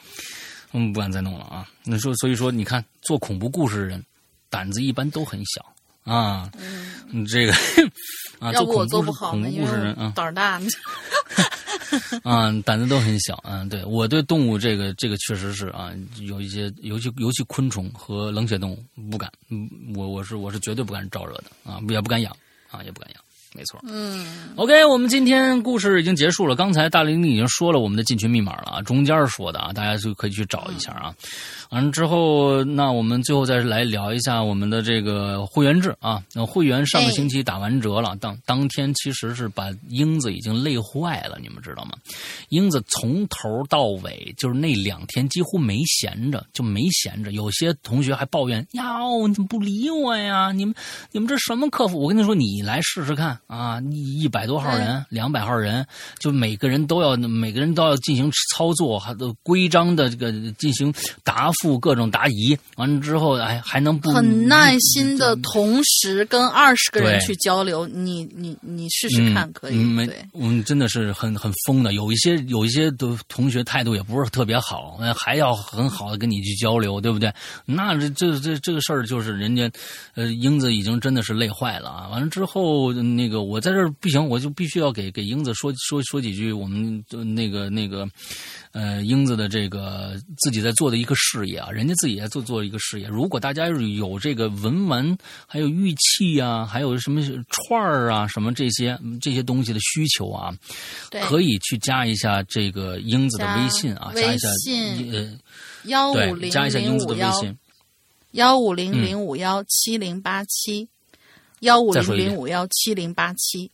嗯，不敢再弄了啊！那说，所以说，你看，做恐怖故事的人，胆子一般都很小啊，嗯，这个 (laughs) 啊，要不我做做不好，恐怖故事人啊胆儿大。(laughs) 啊，胆子都很小，嗯，对我对动物这个这个确实是啊，有一些尤其尤其昆虫和冷血动物不敢，嗯，我我是我是绝对不敢招惹的啊，也不敢养啊，也不敢养。没错，嗯，OK，我们今天故事已经结束了。刚才大玲玲已经说了我们的进群密码了啊，中间说的啊，大家就可以去找一下啊。完了之后，那我们最后再来聊一下我们的这个会员制啊。那会员上个星期打完折了，当当天其实是把英子已经累坏了，你们知道吗？英子从头到尾就是那两天几乎没闲着，就没闲着。有些同学还抱怨：“呀，你怎么不理我呀？你们你们这什么客服？”我跟你说，你来试试看啊！一一百多号人，两百号人，就每个人都要每个人都要进行操作，还都规章的这个进行答复各种答疑。完了之后，哎，还能不很耐心的同时跟二十个人去交流，你你你试试看，可以。嗯，没对，嗯，真的是很很疯的。有一些有一些的同学态度也不是特别好，呃还要很好的跟你去交流，对不对？那这这这这个事儿就是人家，呃，英子已经真的是累坏了啊。完了之后，那个我在这儿不行，我就必须要给给英子说说说几句我们呃那个那个。呃，英子的这个自己在做的一个事业啊，人家自己在做做一个事业。如果大家有这个文玩，还有玉器啊，还有什么串儿啊，什么这些这些东西的需求啊，可以去加一下这个英子的微信啊，微加一下呃，幺五对，零加一下零英子的微五幺信。幺五零零五幺七零八七，幺五零零五幺七零八七。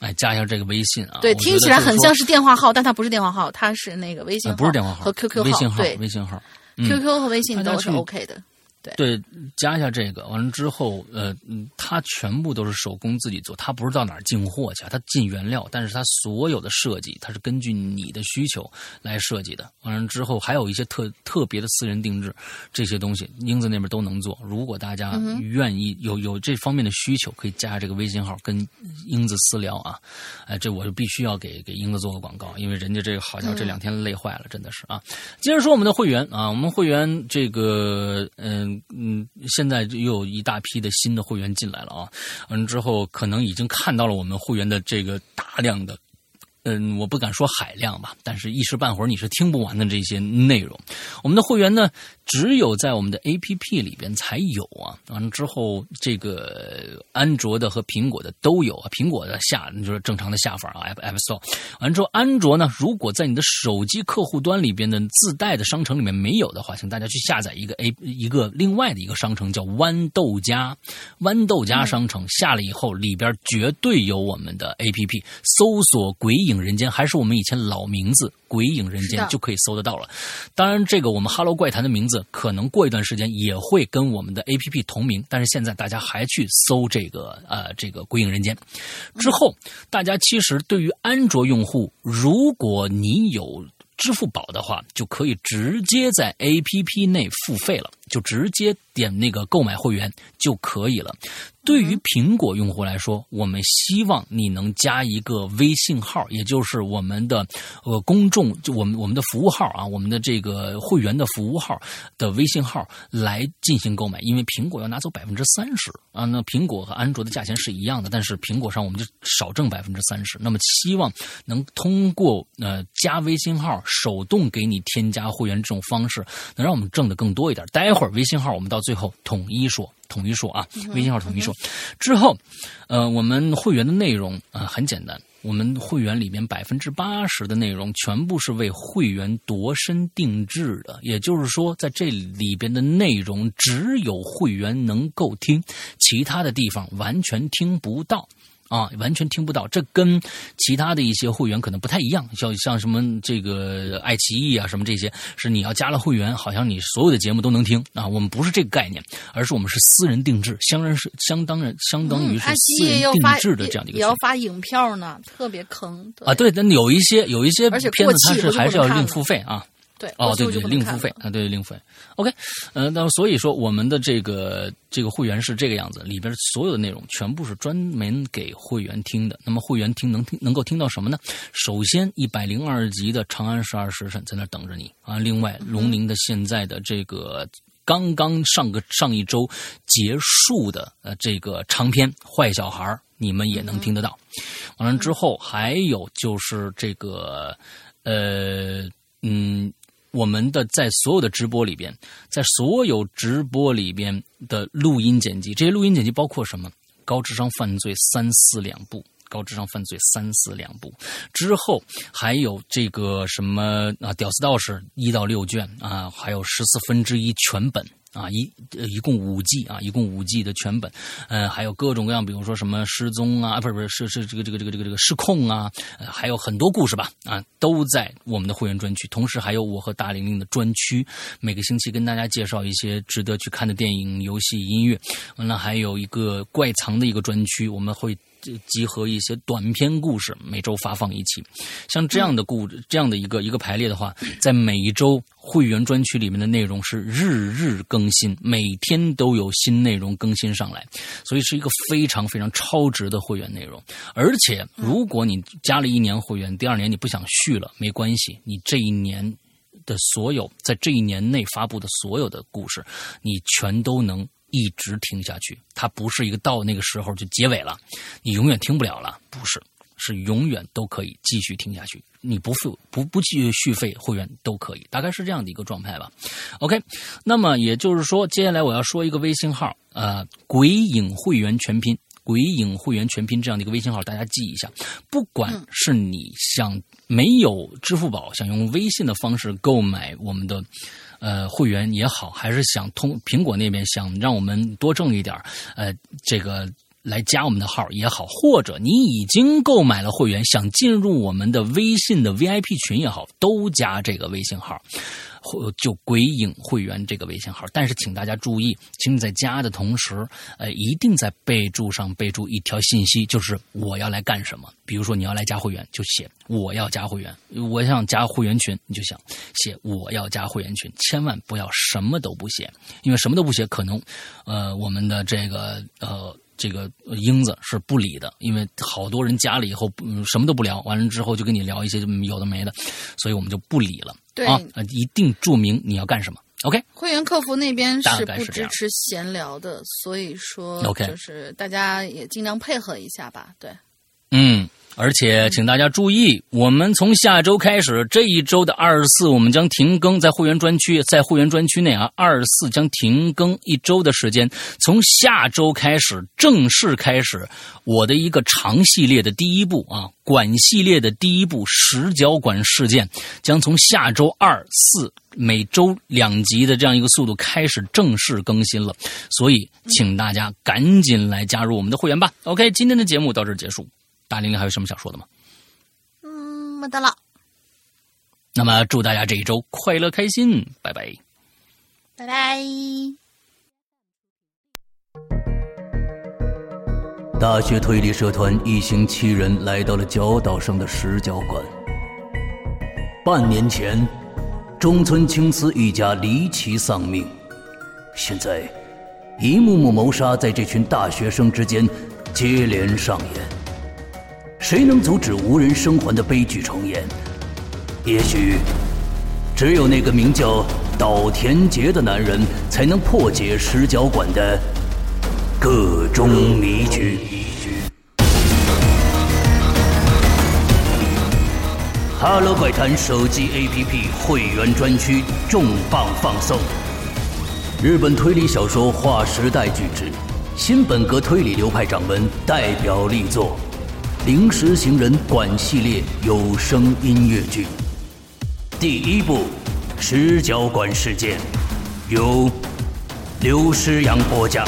哎，加一下这个微信啊。对，听起来很像是电话号，但它不是电话号，它是那个微信呃号，不是电话号和 QQ 微信号，对微信号。嗯，QQ 和微信都是 OK 的。对，加一下这个，完了之后，呃，嗯，他全部都是手工自己做，他不是到哪儿进货去，他进原料，但是他所有的设计，他是根据你的需求来设计的。完了之后，还有一些特特别的私人定制这些东西，英子那边都能做。如果大家愿意有有这方面的需求，可以加这个微信号跟英子私聊啊。哎，这我就必须要给给英子做个广告，因为人家这个好像，这两天累坏了，真的是啊。接着说我们的会员啊，我们会员这个嗯嗯，现在又有一大批的新的会员进来了啊，完、之后可能已经看到了我们会员的这个大量的。嗯，我不敢说海量吧，但是一时半会儿你是听不完的这些内容。我们的会员呢，只有在我们的 A P P 里边才有啊。完了之后，这个安卓的和苹果的都有啊。苹果的下就是正常的下法啊，App Store。完之后，安卓呢，如果在你的手机客户端里边的自带的商城里面没有的话，请大家去下载一个 A 一个另外的一个商城，叫豌豆荚。豌豆荚商城下了以后，里边绝对有我们的 A P P，搜索“鬼影人间”还是我们以前老名字“鬼影人间是”的就可以搜得到了。当然，这个我们 Hello 怪谈的名字可能过一段时间也会跟我们的 A P P 同名，但是现在大家还去搜这个呃这个“鬼影人间”。之后，大家其实对于安卓用户，如果你有支付宝的话，就可以直接在 A P P 内付费了，就直接点那个购买会员就可以了。对于苹果用户来说，我们希望你能加一个微信号，也就是我们的呃公众，就我们我们的服务号啊，我们的这个会员的服务号的微信号来进行购买，因为苹果要拿走百分之三十啊。那苹果和安卓的价钱是一样的，但是苹果上我们就少挣百分之三十。那么希望能通过呃加微信号手动给你添加会员这种方式，能让我们挣的更多一点。待会儿微信号我们到最后统一说。统一说啊，微信号统一说。之后，呃，我们会员的内容啊、呃很简单，我们会员里面百分之八十的内容全部是为会员度身定制的，也就是说，在这里边的内容只有会员能够听，其他的地方完全听不到。啊，完全听不到，这跟其他的一些会员可能不太一样，像像什么这个爱奇艺啊，什么这些，是你要加了会员，好像你所有的节目都能听啊。我们不是这个概念，而是我们是私人定制，相当是相当人相当于是私人定制的这样的一个也要发影票呢，特别坑啊。对，但有一些有一些片子它是还是要另付费啊。对哦，对对，另付费啊，对另付费。OK，呃，那所以说我们的这个这个会员是这个样子，里边所有的内容全部是专门给会员听的。那么会员听能听能够听到什么呢？首先，一百零二集的《长安十二时辰》在那等着你啊。另外，龙鳞的现在的这个。刚刚上个上一周结束的呃这个长篇《坏小孩》，你们也能听得到。完了之后，还有就是这个呃嗯，我们的在所有的直播里边，在所有直播里边的录音剪辑，这些录音剪辑包括什么？高智商犯罪三四两部。高智商犯罪三四两部之后，还有这个什么啊？屌丝道士一到六卷啊，还有十四分之一全本啊，一一共五季啊，一共五季的全本。嗯，还有各种各样，比如说什么失踪啊，不是不是是是这个这个这个这个这个失控啊，还有很多故事吧啊，都在我们的会员专区。同时还有我和大玲玲的专区，每个星期跟大家介绍一些值得去看的电影、游戏、音乐。完了，还有一个怪藏的一个专区，我们会。集合一些短篇故事，每周发放一期。像这样的故这样的一个一个排列的话，在每一周会员专区里面的内容是日日更新，每天都有新内容更新上来，所以是一个非常非常超值的会员内容。而且，如果你加了一年会员，第二年你不想续了，没关系，你这一年的所有在这一年内发布的所有的故事，你全都能。一直听下去，它不是一个到那个时候就结尾了，你永远听不了了，不是，是永远都可以继续听下去。你不付不不继续费会员都可以，大概是这样的一个状态吧。OK，那么也就是说，接下来我要说一个微信号，呃，鬼影会员全拼，鬼影会员全拼这样的一个微信号，大家记一下。不管是你想没有支付宝，想用微信的方式购买我们的。呃，会员也好，还是想通苹果那边想让我们多挣一点呃，这个来加我们的号也好，或者你已经购买了会员，想进入我们的微信的 VIP 群也好，都加这个微信号。就鬼影会员这个微信号，但是请大家注意，请你在加的同时，呃，一定在备注上备注一条信息，就是我要来干什么。比如说你要来加会员，就写我要加会员；我想加会员群，你就想写我要加会员群。千万不要什么都不写，因为什么都不写，可能呃我们的这个呃。这个英子是不理的，因为好多人加了以后，嗯，什么都不聊，完了之后就跟你聊一些有的没的，所以我们就不理了。对啊，一定注明你要干什么。OK，会员客服那边是不支持闲聊的，所以说，OK，就是大家也尽量配合一下吧。对，嗯。而且，请大家注意，我们从下周开始，这一周的二十四，我们将停更在会员专区，在会员专区内啊，二十四将停更一周的时间。从下周开始，正式开始我的一个长系列的第一部啊，管系列的第一部十角管事件，将从下周二四每周两集的这样一个速度开始正式更新了。所以，请大家赶紧来加入我们的会员吧。OK，今天的节目到这儿结束。大玲玲还有什么想说的吗？嗯，没得了。那么祝大家这一周快乐开心，拜拜，拜拜。大学推理社团一行七人来到了角岛上的石角馆。半年前，中村青司一家离奇丧命，现在，一幕幕谋杀在这群大学生之间接连上演。谁能阻止无人生还的悲剧重演？也许，只有那个名叫岛田杰的男人，才能破解石角馆的各种迷局。哈喽怪谈手机 APP 会员专区重磅放送：日本推理小说划时代巨制，新本格推理流派掌门代表力作。《临时行人馆》系列有声音乐剧，第一部《十角馆事件》由刘诗阳播讲。